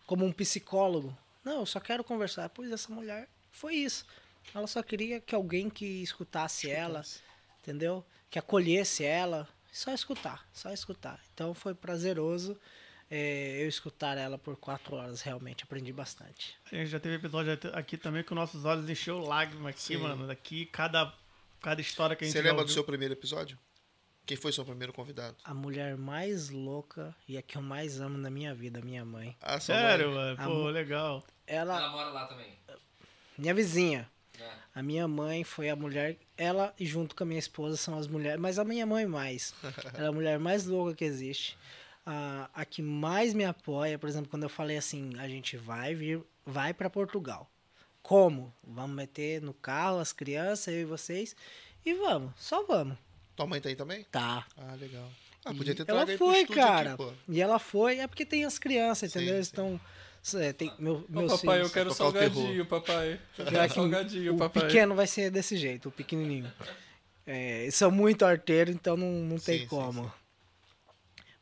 Como um psicólogo. Não, eu só quero conversar. Pois essa mulher foi isso. Ela só queria que alguém que escutasse ela, entendeu? Que acolhesse ela, só escutar, só escutar. Então foi prazeroso é, eu escutar ela por quatro horas, realmente aprendi bastante. A gente já teve episódio aqui também que os nossos olhos encheu lágrimas aqui, Sim. mano. Daqui, cada, cada história que a gente Você lembra do ouviu. seu primeiro episódio? Quem foi seu primeiro convidado? A mulher mais louca e a que eu mais amo na minha vida, minha mãe. Ah, sua Sério, mãe. mano. Pô, Amor. legal. Ela, Ela mora lá também. minha vizinha. É. A minha mãe foi a mulher, ela e junto com a minha esposa são as mulheres, mas a minha mãe mais. Ela é a mulher mais louca que existe. A, a que mais me apoia, por exemplo, quando eu falei assim, a gente vai vir, vai para Portugal. Como? Vamos meter no carro as crianças, eu e vocês, e vamos, só vamos. Tua mãe tá aí também? Tá. Ah, legal. Ah, podia ter ela foi, cara. aqui. E ela foi, é porque tem as crianças, Sim, entendeu? Eles sim. estão. é, tem, meu, Ô, meus papai, filhos. eu quero o terror. salgadinho, papai. Eu quero que salgadinho, o papai. pequeno vai ser desse jeito, o pequenininho. É, eles são muito arteiros, então não, não tem Sim, sim, como.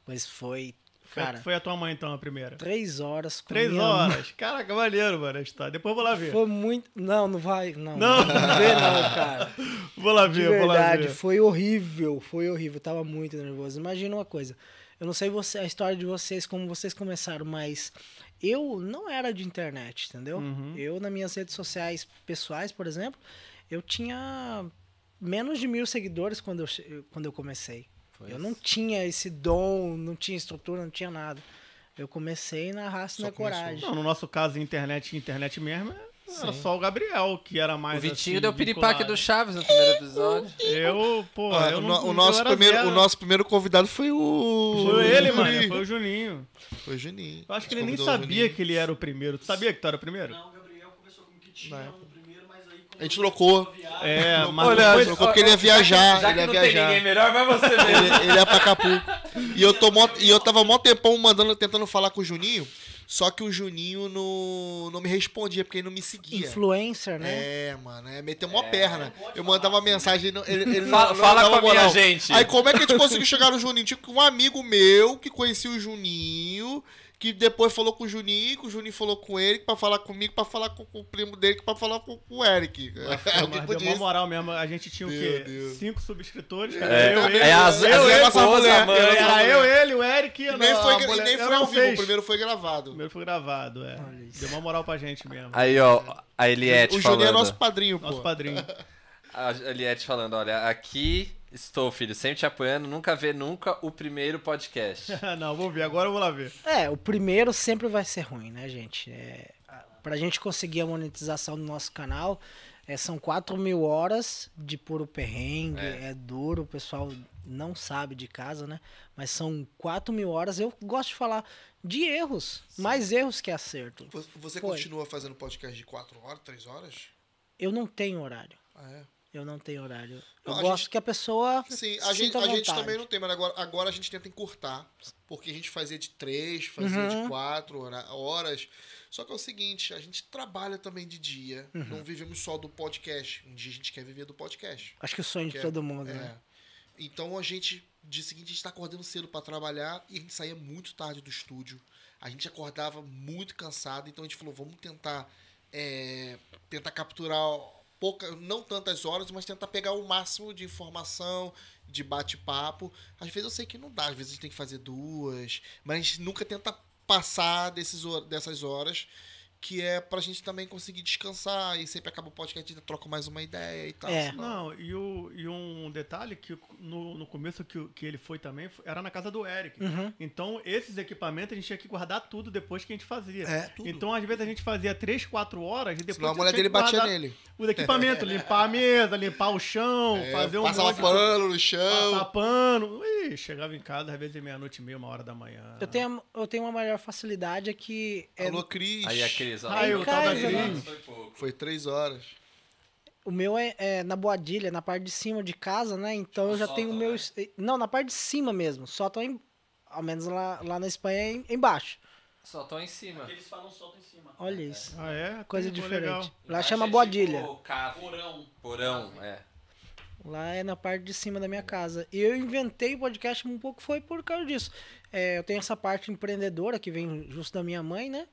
Mas foi, Foi, cara, foi a tua mãe, então, a primeira. três horas com Três minha mãe. horas. Caraca, maneiro, mano. história. Depois eu vou lá ver. Foi muito. Não, não vai. Não, Não. não vê, não, cara. Vou lá ver, vou lá verdade, ver. foi horrível, foi horrível. Eu tava muito nervoso. Imagina uma coisa. Eu não sei você, a história de vocês, como vocês começaram, mas eu não era de internet, entendeu? Uhum. Eu, nas minhas redes sociais pessoais, por exemplo, eu tinha menos de mil seguidores quando eu, quando eu comecei. Eu não tinha esse dom, não tinha estrutura, não tinha nada. Eu comecei na raça e na começou. coragem. Não, no nosso caso, internet, internet mesmo, era Sim. só o Gabriel, que era mais O Vitinho assim, deu piripaque vinculado. do Chaves no primeiro episódio. Eu, pô, Ah, eu o, não, o nosso primeiro, zero. o nosso primeiro convidado foi o. Foi ele, o mano. Foi o Juninho. Foi o Juninho. Eu acho que ele nem o sabia que ele era o primeiro. Tu sabia que tu era o primeiro? Não, o Gabriel conversou comigo que tinha A gente trocou. É, mas Olha, depois- Trocou porque ele ia viajar. Já ele que ia não viajar. tem ninguém melhor, vai você mesmo. ele, ele é pra Capu. E eu, tô mó- e eu tava mó tempão mandando, tentando falar com o Juninho, só que o Juninho não, não me respondia, porque ele não me seguia. Influencer, né? É, mano, é meter mó perna. Eu mandava mensagem, ele, não- ele, ele Fala- não, não fala com a minha moral. gente. Aí como é que a gente conseguiu chegar no Juninho? Tipo, um amigo meu que conhecia o Juninho, que depois falou com o Juninho, que o Juninho falou com ele, pra falar comigo, pra falar com, com o primo dele, que pra falar com, com o Eric. É o que Mas deu podia uma moral mesmo. A gente tinha o Meu quê? Deus. Cinco subscritores. É, eu, ele, é eu, eu, esposas, mulher, a mãe. eu, era eu, ele, o Eric e E a nem a foi, mulher- nem foi ao vivo, o primeiro foi O gravado. primeiro foi gravado, é. Deu uma moral pra gente mesmo. Aí, ó, a Eliette o falando. Juninho é nosso padrinho, Nosso pô. padrinho. A Eliette falando, olha, aqui estou, filho, sempre te apoiando, nunca vê nunca o primeiro podcast. Não, vou ver. Agora eu vou lá ver. É, o primeiro sempre vai ser ruim, né, gente? É, a- pra gente conseguir a monetização do nosso canal, é, são 4 mil horas de puro perrengue, é. duro, o pessoal não sabe de casa, né? Mas são 4 mil horas, eu gosto de falar de erros, mais erros que acerto. Você- Você Foi. continua fazendo podcast de 4 horas, 3 horas? Eu não tenho horário. Ah, é? Eu não tenho horário. Eu Não, gosto gente- que a pessoa. Sim, a gente, a gente também não tem, mas agora, agora a gente tenta encurtar. Porque a gente fazia de 3, fazia de Uhum. 4 horas. Só que é o seguinte, a gente trabalha também de dia. Uhum. Não vivemos só do podcast. Um dia a gente quer viver do podcast. Acho que o sonho de todo mundo, É. né? Então a gente, de seguinte, a gente tá acordando cedo pra trabalhar e a gente saía muito tarde do estúdio. A gente acordava muito cansado, então a gente falou, vamos tentar é, tentar capturar pouca, não tantas horas, mas tentar pegar o máximo de informação, de bate-papo. Às vezes eu sei que não dá, às vezes a gente tem que fazer duas, mas nunca tenta passar desses, dessas horas, que é pra gente também conseguir descansar e sempre acaba o podcast, a gente troca mais uma ideia e tal. É. senão- Não, e, o, e um detalhe que no, no começo que, o- que ele foi também era na casa do Eric. Uhum. Então, esses equipamentos a gente tinha que guardar tudo depois que a gente fazia. É, tudo. Então, às vezes a gente fazia 3, 4 horas e depois Senão a mulher tinha dele que batia nele. Os equipamentos, limpar a mesa, limpar o chão, É, fazer um de- pano no chão. Passar pano. Ih, chegava em casa às vezes meia-noite e meia, uma hora da manhã. Eu tenho, eu tenho uma maior facilidade é que é, Alô, Cris. Aí a Cris, ó. Aí, o tal da? Cris. Foi pouco. Foi três horas. o meu é, é na boadilha, na parte de cima de casa, né? Então eu já Tipo tenho o sótão, meu. né? Não, na parte de cima mesmo. Só tô em. Ao menos lá, lá na Espanha é em- embaixo. Só tô em cima. Porque eles falam solto em cima. Olha isso. Ah, é? Coisa Pô, diferente. legal. Lá chama é boadilha. Tipo cave. Porão. Porão, é. Lá é na parte de cima da minha casa. E eu inventei o podcast um pouco foi por causa disso. É, eu tenho essa parte empreendedora que vem justo da minha mãe, né?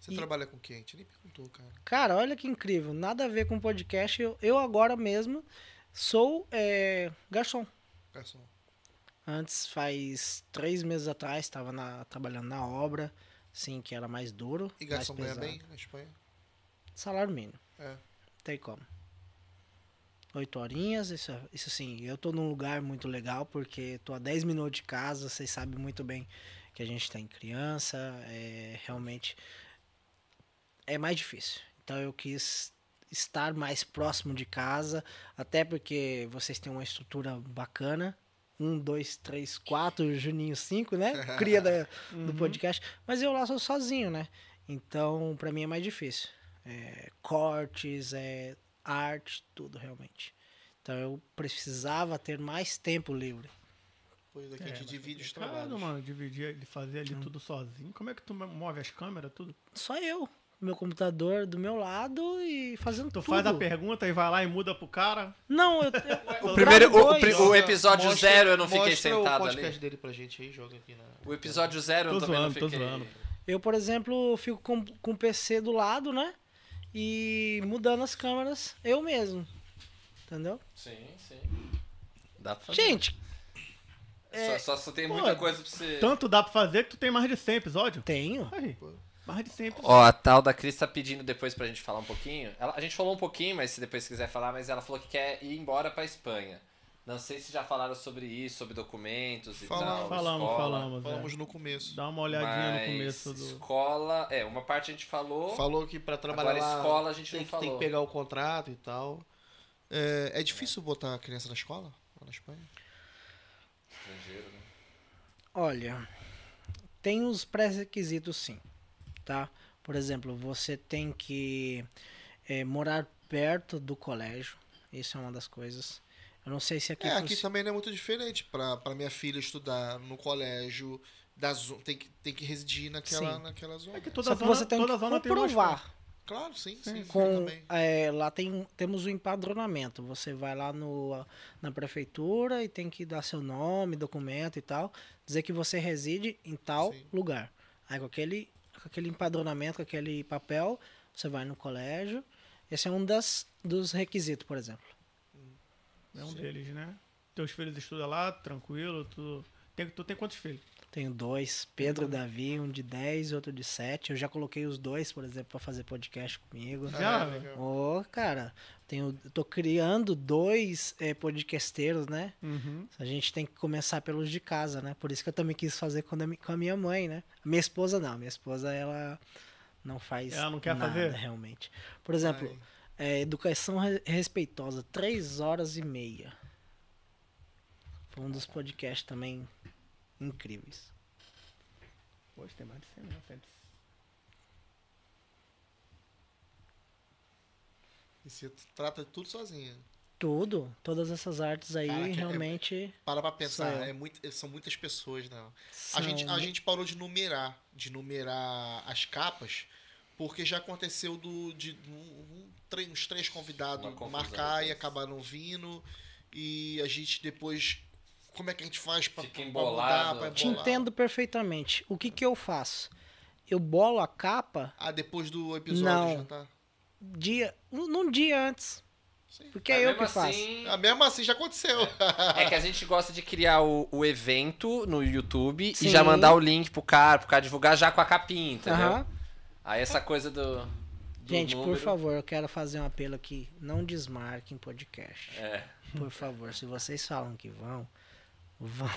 Você E- trabalha com quem? A gente nem perguntou, cara. Cara, olha que incrível. Nada a ver com podcast. Eu, eu agora mesmo sou é, garçom. Garçom. Antes, faz três meses atrás, estava trabalhando na obra, sim, que era mais duro. E mais garçom ganha bem na Espanha? Salário mínimo. É. Tem como. Oito horinhas, isso, isso sim. Eu tô num lugar muito legal, porque tô a 10 minutos de casa, vocês sabem muito bem que a gente tem criança, é realmente é mais difícil. Então eu quis estar mais próximo de casa, até porque vocês têm uma estrutura bacana. Um, dois, três, quatro, Juninho, cinco, né? Cria da, do podcast. Mas eu lá sou sozinho, né? Então, pra mim é mais difícil. É, cortes, é, arte, tudo realmente. Então eu precisava ter mais tempo livre. Pois aqui a É, gente divide os complicado, trabalhos. mano, dividir, ele fazer ali tudo sozinho. Como é que tu move as câmeras, tudo? Só eu. Meu computador do meu lado e fazendo Tu tudo. faz a pergunta e vai lá e muda pro cara. Não, eu, eu, O primeiro, o, o o episódio Mostra- zero eu não fiquei sentado o podcast ali. dele pra gente aí, joga aqui na... O episódio zero eu Tô também zoando, não tô fiquei. zoando. eu, por exemplo, fico com, com o PC do lado, né? E mudando as câmeras eu mesmo. Entendeu? Sim, sim. Dá pra fazer. Gente, Só, só, só tem Pô, muita coisa pra você. Tanto dá pra fazer que tu tem mais de 100 episódios. tenho. Aí, mais de 100 episódios. Ó, a tal da Cris tá pedindo depois pra gente falar um pouquinho. Ela- a gente falou um pouquinho, mas se depois quiser falar, mas ela falou que quer ir embora pra Espanha. Não sei se já falaram sobre isso, sobre documentos e Falamos. tal. falamos, escola, falamos. é. Falamos no começo. Dá uma olhadinha mas no começo do. Escola. É, uma parte a gente falou. Falou que pra trabalhar Agora, lá escola a gente tem, não que, tem falou. que pegar o contrato e tal. É, é difícil botar a criança na escola? Lá na Espanha? Estrangeiro, né? Olha, tem os pré-requisitos sim, tá? Por exemplo, você tem que eh, morar perto do colégio. Isso é uma das coisas. Eu não sei se aqui é, aqui funci- também não é muito diferente. Pra minha filha estudar no colégio, da zo- tem, que, tem que residir naquela, Sim. naquela zona. É que toda Só que zona, você tem toda que zona tem comprovar. Claro, sim, sim. com também. é, lá tem temos o empadronamento. Você vai lá no, na prefeitura e tem que dar seu nome, documento e tal, dizer que você reside em tal Sim. lugar. Aí com aquele com aquele empadronamento, com aquele papel, você vai no colégio. Esse é um das dos requisitos, por exemplo. É um deles, né? Teus filhos estudam lá, tranquilo, tu. Tem, tu tem quantos filhos? Tenho dois, Pedro e Davi, um de 10 e outro de 7. Eu já coloquei os dois, por exemplo, para fazer podcast comigo. Já? Ah, legal. Ô, cara, tenho, tô criando dois é, podcasteiros, né? Uhum. A gente tem que começar pelos de casa, né? Por isso que eu também quis fazer com a, com a minha mãe, né? Minha esposa não, minha esposa ela não faz Ela não quer nada, fazer? realmente. Por exemplo, Ai. É, educação re- respeitosa, três horas e meia. Foi um dos podcasts também incríveis. Poxa, tem mais de 100, né? Cento- E você trata de tudo sozinha. Tudo, todas essas artes aí Caraca, é- realmente Para pra pensar, eu. é muito, são muitas pessoas, não. A são gente, a gente parou de numerar, de numerar as capas, porque já aconteceu do, de um, um, uns três convidados marcar e depois. acabaram vindo. E a gente depois. Como é que a gente faz embolado. mudar, pra Te entendo perfeitamente. O que que eu faço? Eu bolo a capa Ah, depois do episódio Não. já tá. dia, um- num dia antes. Sim. Porque é eu que faço. assim, Ah, mesmo assim já aconteceu. É que a gente gosta de criar o, o evento no YouTube Sim. e já mandar o link pro cara, pro cara divulgar já com a capinha, entendeu? Aí essa coisa do. do Gente, por número- favor, eu quero fazer um apelo aqui. Não desmarquem podcast. É. Por favor, se vocês falam que vão, vão.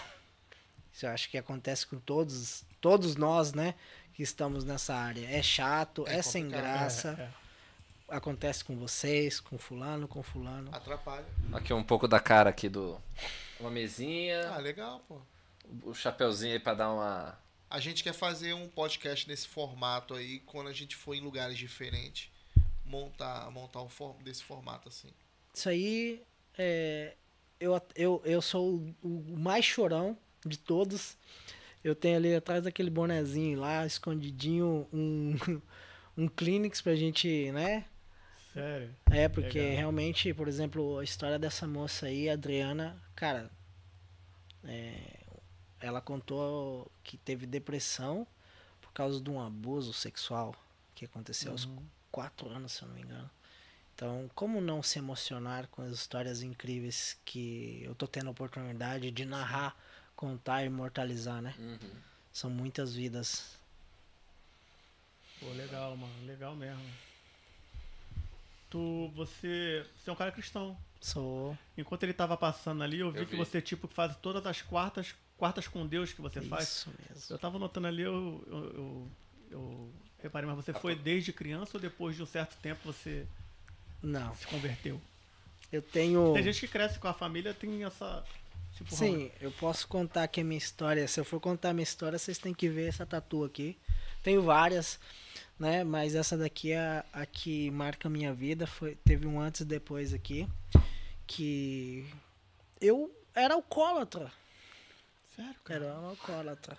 Isso eu acho que acontece com todos, todos nós, né? Que estamos nessa área. É chato, é, É sem graça. É, é. Acontece com vocês, com fulano, com fulano. Atrapalha. Aqui um pouco da cara aqui do. Uma mesinha, Ah, legal, pô. o chapeuzinho aí pra dar uma. A gente quer fazer um podcast nesse formato aí, quando a gente for em lugares diferentes. Montar, montar um for, desse formato assim. Isso aí, é, eu, eu, eu sou o, o mais chorão de todos. Eu tenho ali atrás daquele bonezinho lá, escondidinho, um, um Kleenex pra gente, né? Sério. É, porque Legal. realmente, por exemplo, a história dessa moça aí, a Adriana, cara, é, ela contou que teve depressão por causa de um abuso sexual que aconteceu aos quatro anos, se eu não me engano. Então, como não se emocionar com as histórias incríveis que eu tô tendo a oportunidade de narrar, contar e imortalizar, né? São muitas vidas. Pô, legal, mano. Legal mesmo. Tu, você, você é um cara cristão. Sou. Enquanto ele tava passando ali, eu vi Eu que vi. você, tipo, faz todas as quartas, quartas com Deus que você faz. Isso mesmo. Eu tava notando ali, eu, eu, eu, eu reparei, mas você foi desde criança ou depois de um certo tempo você Não, se converteu? eu tenho. Tem gente que cresce com a família, tem essa. Tipo, Sim, eu posso contar aqui a minha história. Se eu for contar a minha história, vocês têm que ver essa tatu aqui. Tenho várias, né? Mas essa daqui é a, a que marca a minha vida. Foi, teve um antes e depois aqui. Que eu era alcoólatra. Sério, cara? Era um alcoólatra.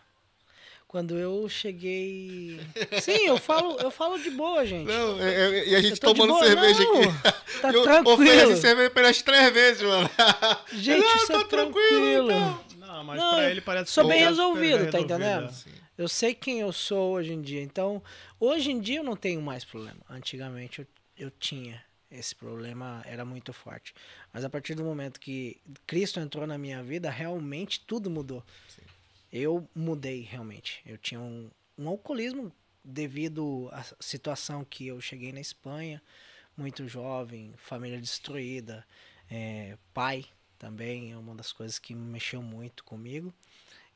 Quando eu cheguei. Sim, eu falo, eu falo de boa, gente. Não, é- é- e a gente Eu tomando boa, cerveja não, aqui. Tá eu tranquilo. ofereci cerveja pelas três vezes, mano. Gente, Não, isso tô é tranquilo, tranquilo. então. Não, mas Não, pra ele parece sou que bem já resolvido, tá resolvido, entendendo? é. Sim. Eu sei quem eu sou hoje em dia. Então, hoje em dia eu não tenho mais problema. Antigamente eu, eu tinha. Esse problema era muito forte. Mas a partir do momento que Cristo entrou na minha vida, realmente tudo mudou. Eu mudei realmente. Eu tinha um, um alcoolismo devido à situação que eu cheguei na Espanha, muito jovem, família destruída, é, pai também é uma das coisas que mexeu muito comigo.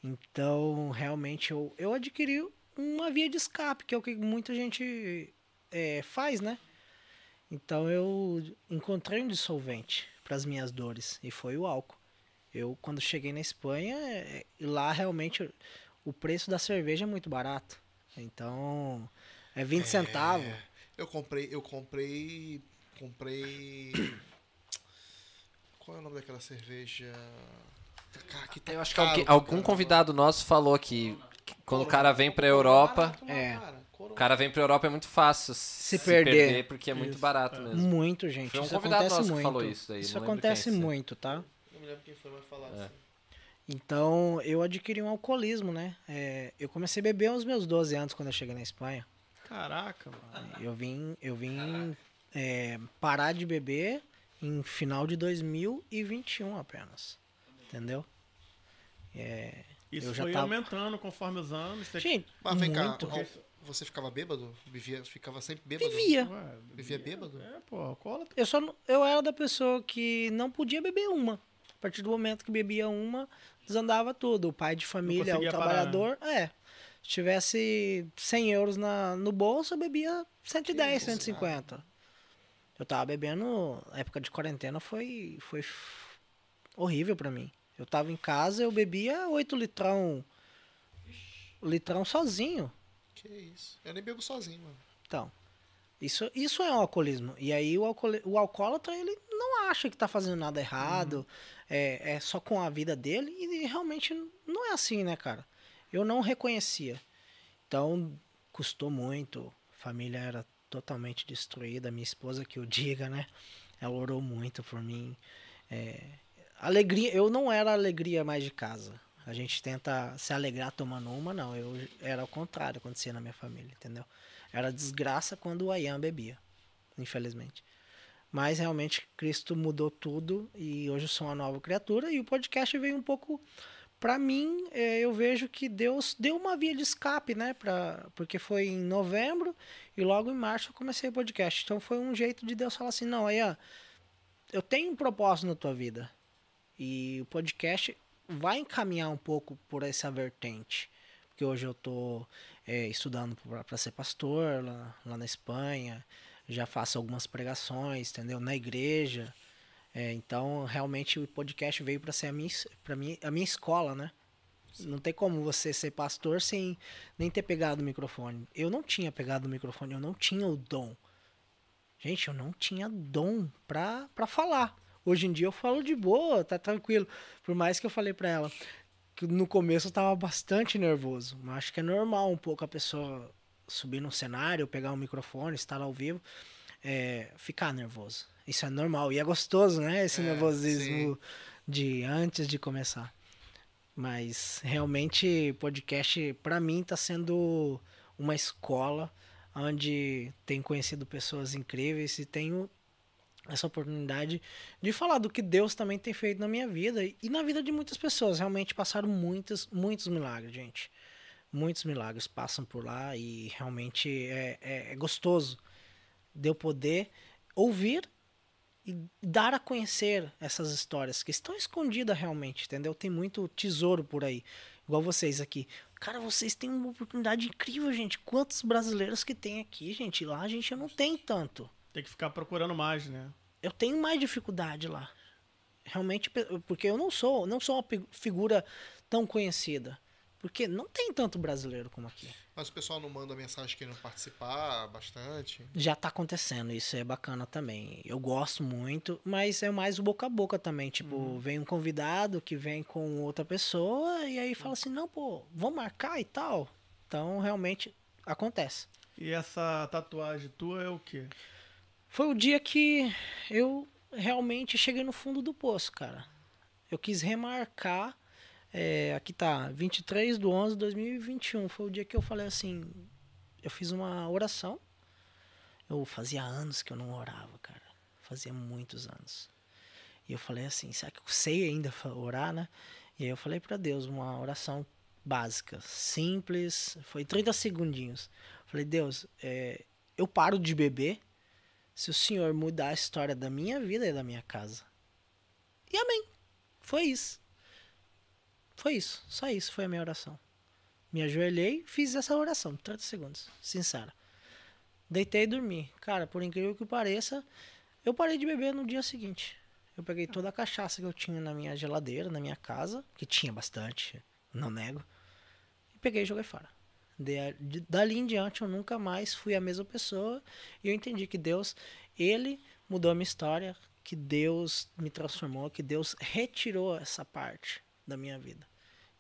Então, realmente, eu, eu adquiri uma via de escape, que é o que muita gente é, faz, né? Então, eu encontrei um dissolvente para as minhas dores, e foi o álcool. Eu, quando cheguei na Espanha, é, lá realmente o preço da cerveja é muito barato. Então, é 20 centavos. Eu comprei, eu comprei. Comprei. Qual é o nome daquela cerveja? Cara, que tá Eu acho que caro pra algum convidado nosso falou que quando o cara vem pra Europa, Barato, É. cara. O cara vem pra Europa é muito fácil se, perder. porque é muito Isso, barato é. mesmo. Muito, gente. Foi um isso convidado acontece nosso que muito. falou isso daí, Isso acontece quem, sim. muito, tá? Não me lembro quem foi, mas falar É. assim. Então, eu adquiri um alcoolismo, né? É, eu comecei a beber aos meus 12 anos quando eu cheguei na Espanha. Caraca, mano. Eu vim, eu vim é, parar de beber em final de 2021 apenas. Entendeu? É, Isso Eu já foi tava- aumentando conforme os anos. Gente, Mas vem cá, muito. ó, você ficava bêbado? Vivia, ficava sempre bêbado? Vivia. Ué, Vivia bêbado? É, pô, alcoólatra. Eu, só, eu era da pessoa que não podia beber uma. A partir do momento que bebia uma, desandava tudo. O pai de família, o conseguia parar, né? trabalhador, é. Se tivesse 100 euros na, no bolso, eu bebia 110, isso, 150. Eu tava bebendo, na época de quarentena foi, foi horrível pra mim. Eu tava em casa, eu bebia 8 litrão, litrão sozinho. Que isso. Eu nem bebo sozinho, mano. Então, isso, isso é um alcoolismo. E aí o, alcooli- o alcoólatra, ele não acha que tá fazendo nada errado, é, é só com a vida dele, e realmente não é assim, né, cara? Eu não reconhecia. Então, custou muito, a família era totalmente destruída, minha esposa que o diga, né? Ela orou muito por mim. É, alegria, eu não era alegria mais de casa. A gente tenta se alegrar tomando uma, não. Eu era o contrário, acontecia na minha família, entendeu? Era desgraça quando o Ayan bebia, infelizmente. Mas realmente Cristo mudou tudo e hoje eu sou uma nova criatura e o podcast veio um pouco para mim, é, eu vejo que Deus deu uma via de escape, né? Pra, porque foi em novembro e logo em março eu comecei o podcast. Então foi um jeito de Deus falar assim: não, aí, eu tenho um propósito na tua vida. E o podcast vai encaminhar um pouco por essa vertente. Porque hoje eu tô é, estudando para ser pastor lá, lá na Espanha. Já faço algumas pregações, entendeu? Na igreja. É, então, realmente, o podcast veio para ser a minha, pra mim, a minha escola, né? Não tem como você ser pastor sem nem ter pegado o microfone. Eu não tinha pegado o microfone, eu não tinha o dom. Gente, eu não tinha dom pra falar. Hoje em dia eu falo de boa, tá tranquilo. Por mais que eu falei pra ela que no começo eu tava bastante nervoso. Mas acho que é normal um pouco a pessoa subir no cenário, pegar um microfone, estar ao vivo, é, ficar nervoso. Isso é normal. E é gostoso, né? Esse É, nervosismo sim. de antes de começar. Mas realmente podcast para mim tá sendo uma escola onde tenho conhecido pessoas incríveis e tenho essa oportunidade de falar do que Deus também tem feito na minha vida e na vida de muitas pessoas. Realmente passaram muitos, muitos milagres, gente. Muitos milagres passam por lá e realmente é, é, é gostoso de eu poder ouvir e dar a conhecer essas histórias que estão escondidas realmente, entendeu? Tem muito tesouro por aí, igual vocês aqui. Cara, vocês têm uma oportunidade incrível, gente. Quantos brasileiros que tem aqui, gente? Lá a gente não tem tanto. Tem que ficar procurando mais, né? Eu tenho mais dificuldade lá. Realmente, porque eu não sou, não sou uma figura tão conhecida. Porque não tem tanto brasileiro como aqui. Mas o pessoal não manda mensagem querendo participar bastante. Já tá acontecendo, isso é bacana também. Eu gosto muito, mas é mais o boca a boca também. Tipo, vem um convidado que vem com outra pessoa e aí fala assim: não, pô, vamos marcar e tal. Então, realmente acontece. E essa tatuagem tua é o quê? Foi o dia que eu realmente cheguei no fundo do poço, cara. Eu quis remarcar. é, aqui tá, 23 de 11 de 2021. Foi o dia que eu falei assim. Eu fiz uma oração. Eu fazia anos que eu não orava, cara. Fazia muitos anos. E eu falei assim: será que eu sei ainda orar, né? E aí eu falei pra Deus uma oração básica, simples. Foi 30 segundinhos. Falei: Deus, é, eu paro de beber se o Senhor mudar a história da minha vida e da minha casa. E amém. Foi isso. Foi isso. Só isso foi a minha oração. Me ajoelhei, fiz essa oração, 30 segundos, sincera. Deitei e dormi. Cara, por incrível que pareça, eu parei de beber no dia seguinte. Eu peguei toda a cachaça que eu tinha na minha geladeira, na minha casa, que tinha bastante, não nego, e peguei e joguei fora. De- de- dali em diante eu nunca mais fui a mesma pessoa e eu entendi que Deus, ele mudou a minha história, que Deus me transformou, que Deus retirou essa parte da minha vida.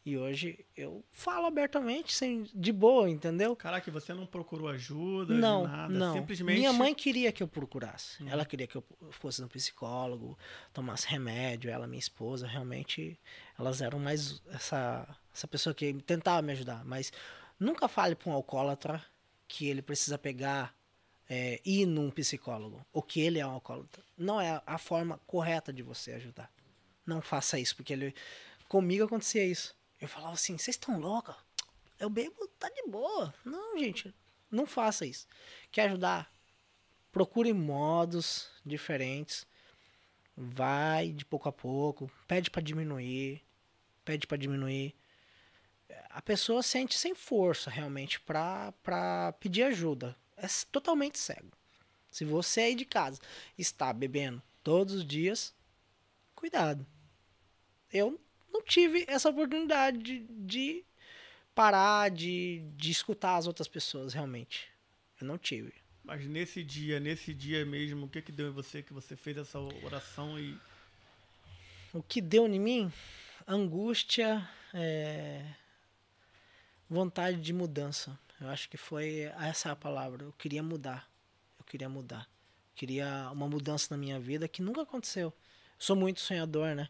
E hoje eu falo abertamente, sem, de boa, entendeu? Caraca, você não procurou ajuda, Não, nada. não. Simplesmente. Minha mãe queria que eu procurasse. Ela queria que eu fosse no psicólogo, tomasse remédio. Ela, minha esposa, realmente, elas eram mais essa, essa pessoa que tentava me ajudar. Mas nunca fale para um alcoólatra que ele precisa pegar, é, ir num psicólogo, ou que ele é um alcoólatra. Não é a forma correta de você ajudar. Não faça isso, porque ele, comigo acontecia isso. Eu falava assim, vocês estão loucos? Eu bebo, tá de boa. Não, gente, não faça isso. Quer ajudar? Procure modos diferentes. Vai de pouco a pouco. Pede pra diminuir. Pede pra diminuir. A pessoa sente sem força realmente pra pedir ajuda. É totalmente cego. Se você aí de casa está bebendo todos os dias, cuidado. Eu não tive essa oportunidade de, de parar de, de escutar as outras pessoas, realmente. Eu não tive. Mas nesse dia, nesse dia mesmo, o que que deu em você que você fez essa oração e. O que deu em mim? Angústia, é, vontade de mudança. Eu acho que foi essa a palavra. Eu queria mudar. Eu queria mudar. Eu queria uma mudança na minha vida que nunca aconteceu. Eu sou muito sonhador, né?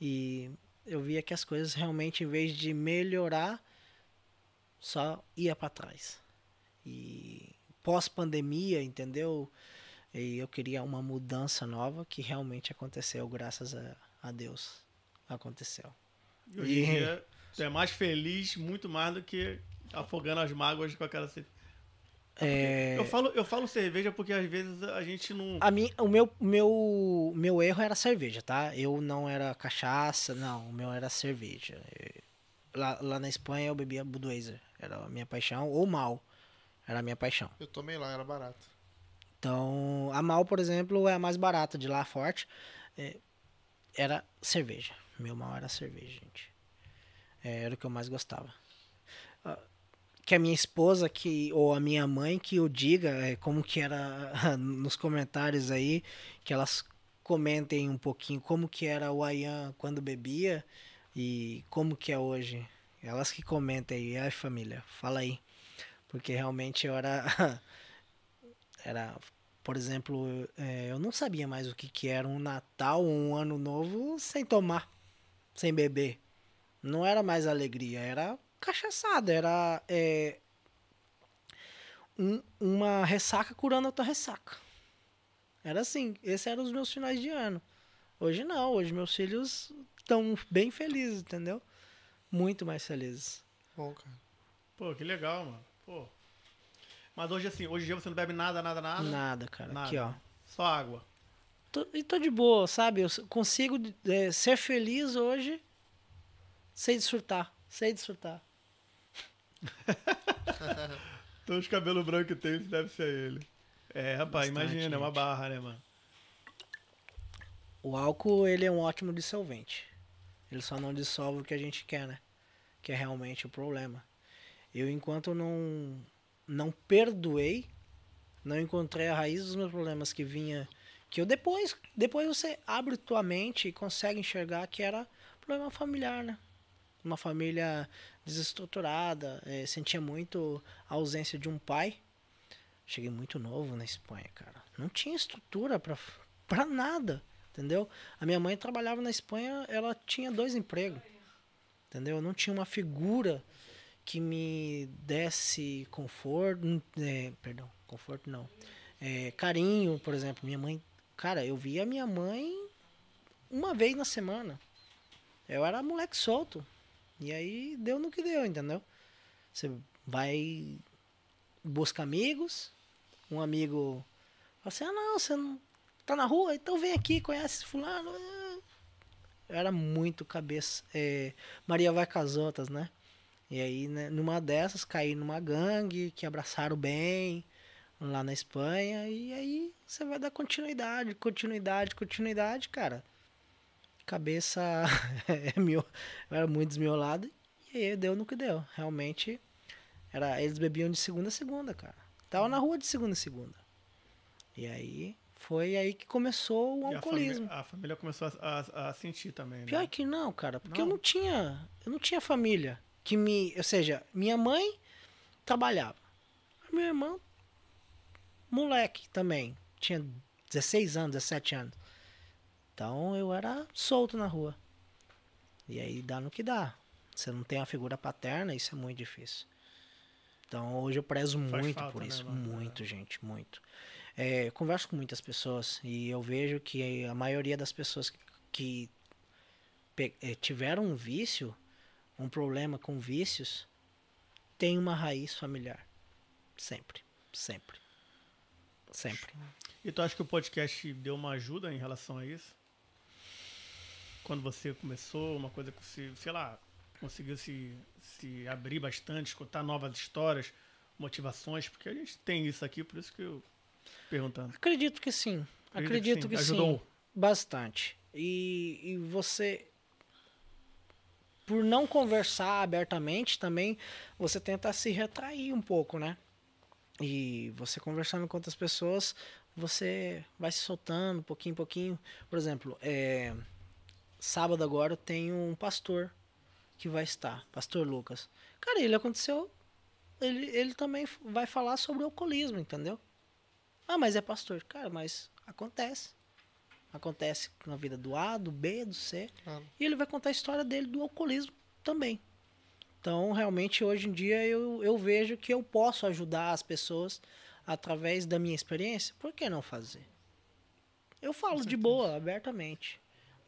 E eu via que as coisas realmente, em vez de melhorar, só ia para trás. E pós-pandemia, entendeu? E eu queria uma mudança nova que realmente aconteceu, graças a, a Deus. Aconteceu. E hoje em dia, tu é mais feliz, muito mais do que afogando as mágoas com aquela cerveja. É, Eu falo, eu falo cerveja porque às vezes a gente não. a mim, o meu, meu, meu erro era cerveja, tá? Eu não era cachaça, não. O meu era cerveja. Lá, lá na Espanha eu bebia Budweiser. Era a minha paixão. Ou mal. Era a minha paixão. Eu tomei lá, era barato. Então, a Mal, por exemplo, é a mais barata de lá, forte. É, era cerveja. Meu mal era cerveja, gente. É, era o que eu mais gostava. Ah, Que a minha esposa que ou a minha mãe que o diga é, como que era nos comentários aí, que elas comentem um pouquinho como que era o Ayan quando bebia e como que é hoje. Elas que comentem aí, ai família, fala aí. Porque realmente eu era era, por exemplo, é, eu não sabia mais o que, que era um Natal, um Ano Novo sem tomar, sem beber. Não era mais alegria, era cachaçada, era é, um- uma ressaca curando outra ressaca. Era assim, esses eram os meus finais de ano. Hoje não, hoje meus filhos estão bem felizes, entendeu? Muito mais felizes. Bom, cara. Pô, que legal, mano. Pô. Mas hoje, assim, hoje em dia você não bebe nada, nada, nada. Nada, cara. Nada. Aqui, ó. Só água. Tô- e tô de boa, sabe? Eu consigo é, ser feliz hoje sem desfrutar. Sem desfrutar. Então os cabelos brancos que tem, isso deve ser ele. É, rapaz, Bastante, imagina, é uma gente. barra, né, mano? O álcool, ele é um ótimo dissolvente. Ele só não dissolve o que a gente quer, né? Que é realmente o problema. Eu, enquanto não, não perdoei, não encontrei a raiz dos meus problemas que vinha... Que eu depois, depois você abre tua mente e consegue enxergar que era problema familiar, né? Uma família desestruturada, eh, sentia muito a ausência de um pai. Cheguei muito novo na Espanha, cara. Não tinha estrutura pra, pra nada, entendeu? A minha mãe trabalhava na Espanha, ela tinha dois empregos, entendeu? Não tinha uma figura que me desse conforto, hum, é, perdão, conforto não, É, carinho, por exemplo. Minha mãe, cara, eu via minha mãe uma vez na semana. Eu era moleque solto. E aí deu no que deu, entendeu? Você vai busca amigos, um amigo fala assim, ah não, você não tá na rua, então vem aqui, conhece fulano. Era muito cabeça. é, Maria vai com as outras, né? E aí, né, numa dessas, caí numa gangue que abraçaram bem lá na Espanha. E aí você vai dar continuidade, continuidade, continuidade, cara. Cabeça é era muito desmiolado. E aí deu no que deu. Realmente, era, eles bebiam de segunda a segunda, cara. Tava na rua de segunda a segunda. E aí, foi aí que começou o a, alcoolismo. família, a família começou a, a- a sentir também, né? Pior que não, cara, porque eu Não? não tinha, eu não tinha família que me, ou seja, minha mãe trabalhava. A minha irmã moleque também, tinha 16 anos, 17 anos. Então eu era solto na rua. E aí dá no que dá. Você não tem a figura paterna, isso é muito difícil. Então hoje eu prezo Faz muito falta, por né, isso, muito, gente, muito. É, converso com muitas pessoas e eu vejo que a maioria das pessoas que, que eh, tiveram um vício, um problema com vícios, tem uma raiz familiar. Sempre, sempre. Sempre. E tu acha que o podcast deu uma ajuda em relação a isso? Quando você começou, uma coisa que você, sei lá, conseguiu se, se abrir bastante, escutar novas histórias, motivações, porque a gente tem isso aqui, por isso que eu perguntando. Acredito que sim. Acredita Acredito que sim. Ajudou. Bastante. E, e você, por não conversar abertamente também, você tenta se retrair um pouco, né? E você conversando com outras pessoas, você vai se soltando pouquinho em pouquinho. Por exemplo, é, sábado agora tenho um pastor que vai estar, pastor Lucas. Cara, ele aconteceu, ele, ele também vai falar sobre o alcoolismo, entendeu? Ah, mas é pastor. Cara, mas acontece. Acontece na vida do A, do B, do C. Claro. E ele vai contar a história dele do alcoolismo também. Então, realmente, hoje em dia, eu, eu vejo que eu posso ajudar as pessoas através da minha experiência, por que não fazer? Eu falo de boa, abertamente.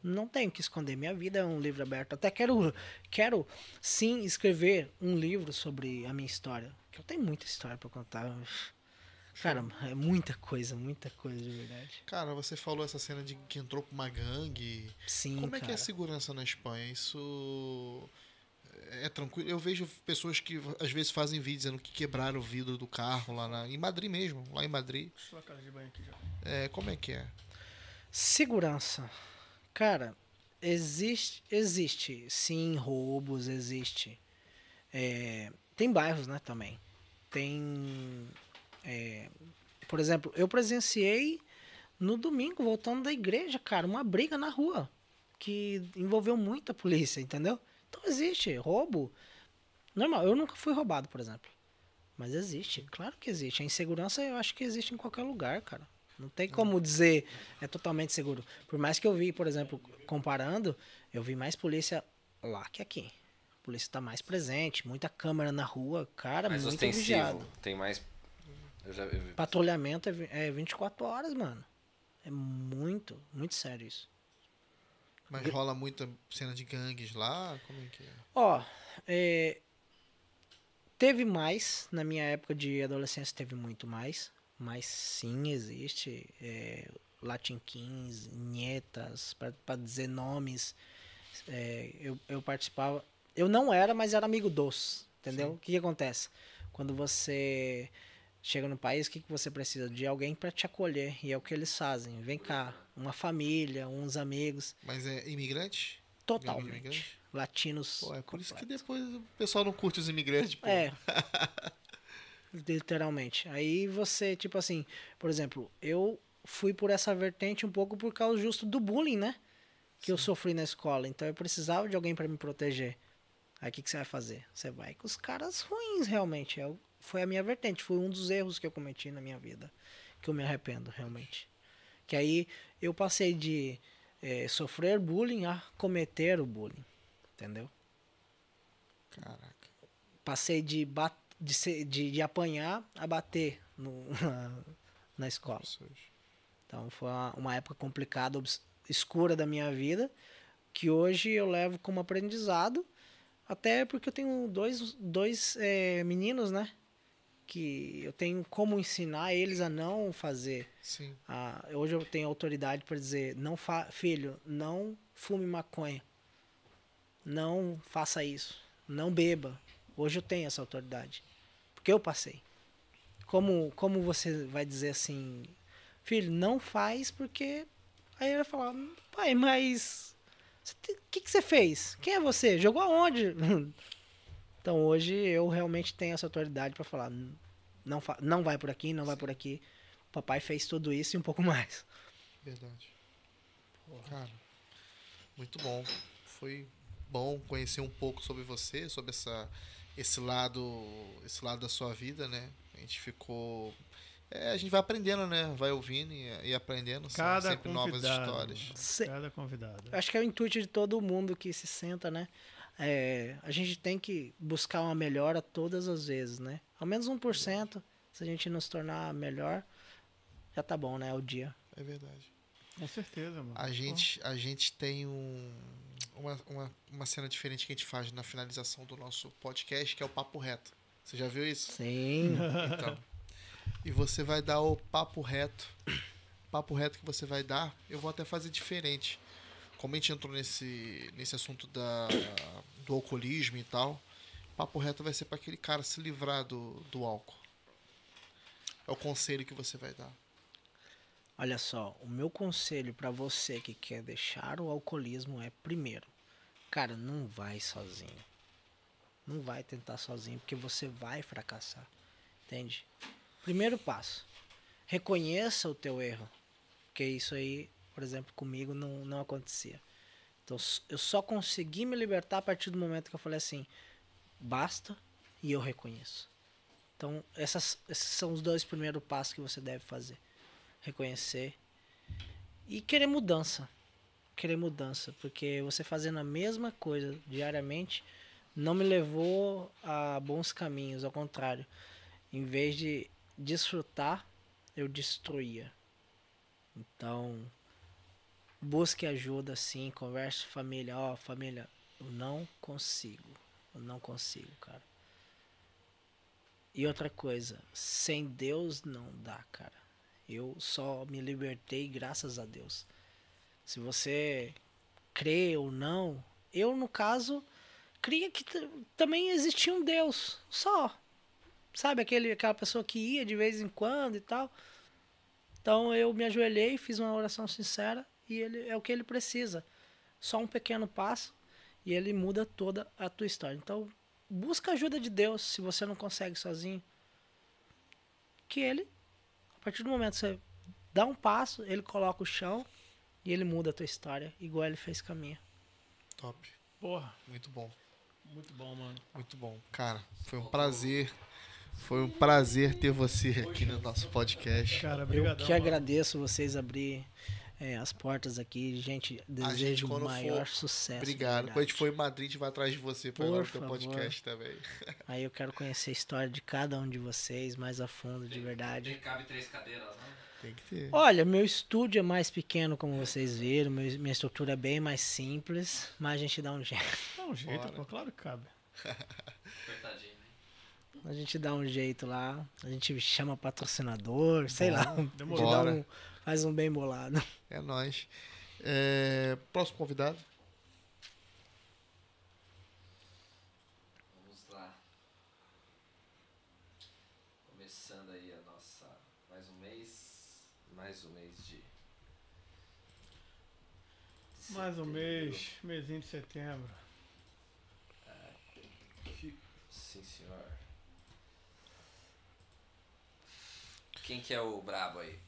Não tenho que esconder minha vida, é um livro aberto. Até quero, quero sim escrever um livro sobre a minha história. Que eu tenho muita história para contar. Cara, é muita coisa, muita coisa de verdade. Cara, você falou essa cena de que entrou pra uma gangue. Sim, Como é que é a segurança na Espanha? Isso é tranquilo? Eu vejo pessoas que às vezes fazem vídeos dizendo que quebraram o vidro do carro lá na, em Madrid mesmo, lá em Madrid. Deixa eu a casa de banho aqui já. É, como é que é? Segurança. Cara, existe, existe sim roubos, existe. É, tem bairros, né, também. Tem. é, por exemplo, eu presenciei no domingo, voltando da igreja, cara, uma briga na rua. Que envolveu muita polícia, entendeu? Então existe roubo. Normal, eu nunca fui roubado, por exemplo. Mas existe, claro que existe. A insegurança eu acho que existe em qualquer lugar, cara. Não tem como dizer é totalmente seguro. Por mais que eu vi, por exemplo, comparando, eu vi mais polícia lá que aqui. A polícia tá mais presente, muita câmera na rua, cara, Mais muito ostensivo. vigiado. Tem mais. Eu já eu Patrulhamento é vi- é 24 horas, mano. É muito, muito sério isso. Mas rola muita cena de gangues lá? Como é que é? Ó, é, teve mais, na minha época de adolescência teve muito mais, mas sim existe. É, Latin Kings, Nietas, para dizer nomes. É, eu, eu participava. Eu não era, mas era amigo dos. Entendeu? O que, que acontece? Quando você chega no país, o que, que você precisa? De alguém para te acolher. E é o que eles fazem. Vem cá, uma família, uns amigos. Mas é imigrante? Totalmente. imigrante? Latinos. Pô, é por isso que depois o pessoal não curte os imigrantes, pô. É. Literalmente. Aí você, tipo assim, por exemplo, eu fui por essa vertente um pouco por causa justo do bullying, né? Que eu sofri na escola. Então eu precisava de alguém para me proteger. Aí o que, que você vai fazer? Você vai com os caras ruins, realmente. É, o- foi a minha vertente. Foi um dos erros que eu cometi na minha vida. Que eu me arrependo, realmente. Que aí eu passei de eh, sofrer bullying a cometer o bullying. Entendeu? Caraca. passei de, bat, de, ser- de, de apanhar a bater no, na, na escola. Então foi uma, uma época complicada, escura da minha vida, que hoje eu levo como aprendizado, até porque eu tenho dois, dois eh, meninos, né? Que eu tenho como ensinar eles a não fazer. Sim. a- hoje eu tenho autoridade para dizer, não fa, filho, não fume maconha. Não faça isso. Não beba. Hoje eu tenho essa autoridade. Porque eu passei. Como, como você vai dizer assim, filho, não faz porque. Aí ele vai falar, pai, mas. O que, que você fez? Quem é você? Jogou aonde? Então hoje eu realmente tenho essa autoridade para falar, não, não vai por aqui, não vai por aqui. O papai fez tudo isso e um pouco mais. Verdade. Cara, muito bom. Foi bom conhecer um pouco sobre você, sobre essa, esse lado, esse lado da sua vida, né? A gente ficou, é, a gente vai aprendendo, né? Vai ouvindo e, e aprendendo. Cada sempre novas convidado. histórias. Cê- Cada convidado. Acho que é o intuito de todo mundo que se senta, né? É, a gente tem que buscar uma melhora todas as vezes, né? Ao menos 1%, se a gente não se tornar melhor, já tá bom, né? É o dia. É verdade. Com certeza, mano. A gente, a gente tem um, uma, uma, uma cena diferente que a gente faz na finalização do nosso podcast, que é o papo reto. Você já viu isso? Sim. Então. E você vai dar o papo reto. Papo reto que você vai dar, eu vou até fazer diferente. Como a gente entrou nesse, nesse assunto da, do alcoolismo e tal, papo reto vai ser para aquele cara se livrar do, do álcool. É o conselho que você vai dar. Olha só, o meu conselho pra você que quer deixar o alcoolismo é primeiro, cara, não vai sozinho. Não vai tentar sozinho, porque você vai fracassar. Entende? Primeiro passo. Reconheça o teu erro. Porque isso aí, por exemplo, comigo não, não acontecia. Então eu só consegui me libertar a partir do momento que eu falei assim: basta e eu reconheço. Então, essas, esses são os dois primeiros passos que você deve fazer reconhecer e querer mudança. Querer mudança, porque você fazendo a mesma coisa diariamente não me levou a bons caminhos, ao contrário. Em vez de desfrutar, eu destruía. Então, busque ajuda sim, converse com família, ó, família, eu não consigo. Eu não consigo, cara. E outra coisa, sem Deus não dá, cara. Eu só me libertei graças a Deus. Se você crê ou não, eu no caso cria que também existia um Deus, só. Sabe aquele aquela pessoa que ia de vez em quando e tal. Então eu me ajoelhei, fiz uma oração sincera e ele é o que ele precisa. Só um pequeno passo e ele muda toda a tua história. Então busca a ajuda de Deus se você não consegue sozinho. Que ele, partir do momento que você dá um passo, ele coloca o chão e ele muda a tua história, igual ele fez com a minha. Top. Porra, Muito bom. muito bom, mano. Muito bom. Cara, foi um prazer. Foi um prazer ter você aqui no nosso podcast. Cara, Eu obrigadão. que mano. agradeço vocês abrir é, as portas aqui. Gente, desejo o maior for- sucesso. Obrigado. Quando a gente for em Madrid, a gente vai atrás de você gravar o favor. podcast também. Aí eu quero conhecer a história de cada um de vocês mais a fundo, de verdade. Cabe três cadeiras, né? Tem que ter. Olha, meu estúdio é mais pequeno, como vocês viram. meu- minha estrutura é bem mais simples, mas a gente dá um jeito. Dá um jeito, pô, claro que cabe. Apertadinho, né? A gente dá um jeito lá. A gente chama patrocinador, sei lá. A gente demorou. um- faz um bem bolado. É nóis. É, Próximo convidado. Vamos lá. Começando aí a nossa. Mais um mês. Mais um mês de. de Mais um mês, mêsinho de setembro. Sim, senhor. Quem que é o brabo aí?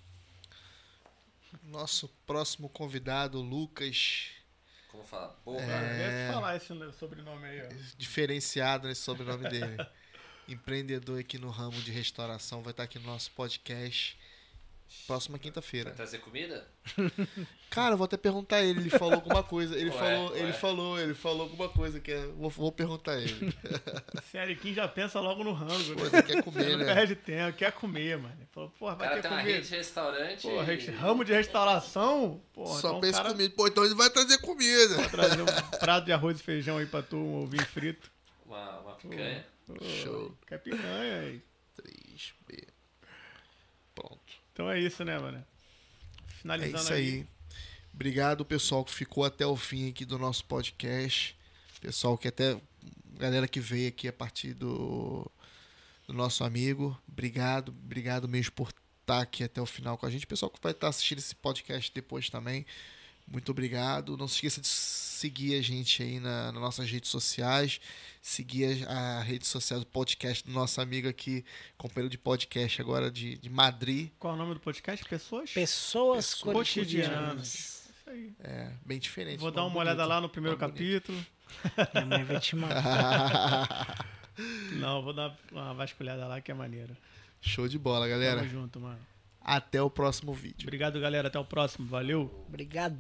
Nosso próximo convidado, Lucas. Como fala? Porra. Eu É. ia te falar esse sobrenome aí, ó. Diferenciado nesse sobrenome dele. Empreendedor aqui no ramo de restauração. Vai estar aqui no nosso podcast. Próxima Vai quinta-feira. trazer comida? Cara, eu vou até perguntar a ele. Ele falou alguma coisa. Ele Ué, falou, ué. ele falou, ele falou alguma coisa que é. Vou, vou perguntar a ele. Esse Ariquim já pensa logo no rango, Pô, né? ele quer Ele comer, não né? perde tempo, quer comer, mano. Ele falou, porra, O vai cara ter tem uma comer. rede de restaurante. Pô, e- ramo de restauração, porra, Só então pensa cara comida. Pô, então ele vai trazer comida. trazer um prato de arroz e feijão aí pra tu, um ovinho frito. Uma, uma picanha. Pô, Show. Quer picanha aí. 3B. Pronto. Então é isso, né, mano? É Finalizando isso aí. Obrigado, pessoal, que ficou até o fim aqui do nosso podcast. Pessoal que até. Galera que veio aqui a partir do, do nosso amigo. Obrigado, obrigado mesmo por estar aqui até o final com a gente. Pessoal que vai estar assistindo esse podcast depois também. Muito obrigado. Não se esqueça de seguir a gente aí na, nas nossas redes sociais. Seguir a, a rede social do podcast do nosso amigo aqui, companheiro de podcast agora de, de Madrid. Qual é o nome do podcast? Pessoas? Pessoas, Pessoas cotidianas. cotidianas. Isso aí. É, bem diferente. Vou dar uma olhada bonito. lá no primeiro bonito. capítulo. Minha mãe vai te matar. Não, vou dar uma vasculhada lá que é maneiro. Show de bola, galera. Tamo junto, mano. Até o próximo vídeo. Obrigado, galera. Até o próximo. Valeu. Obrigado.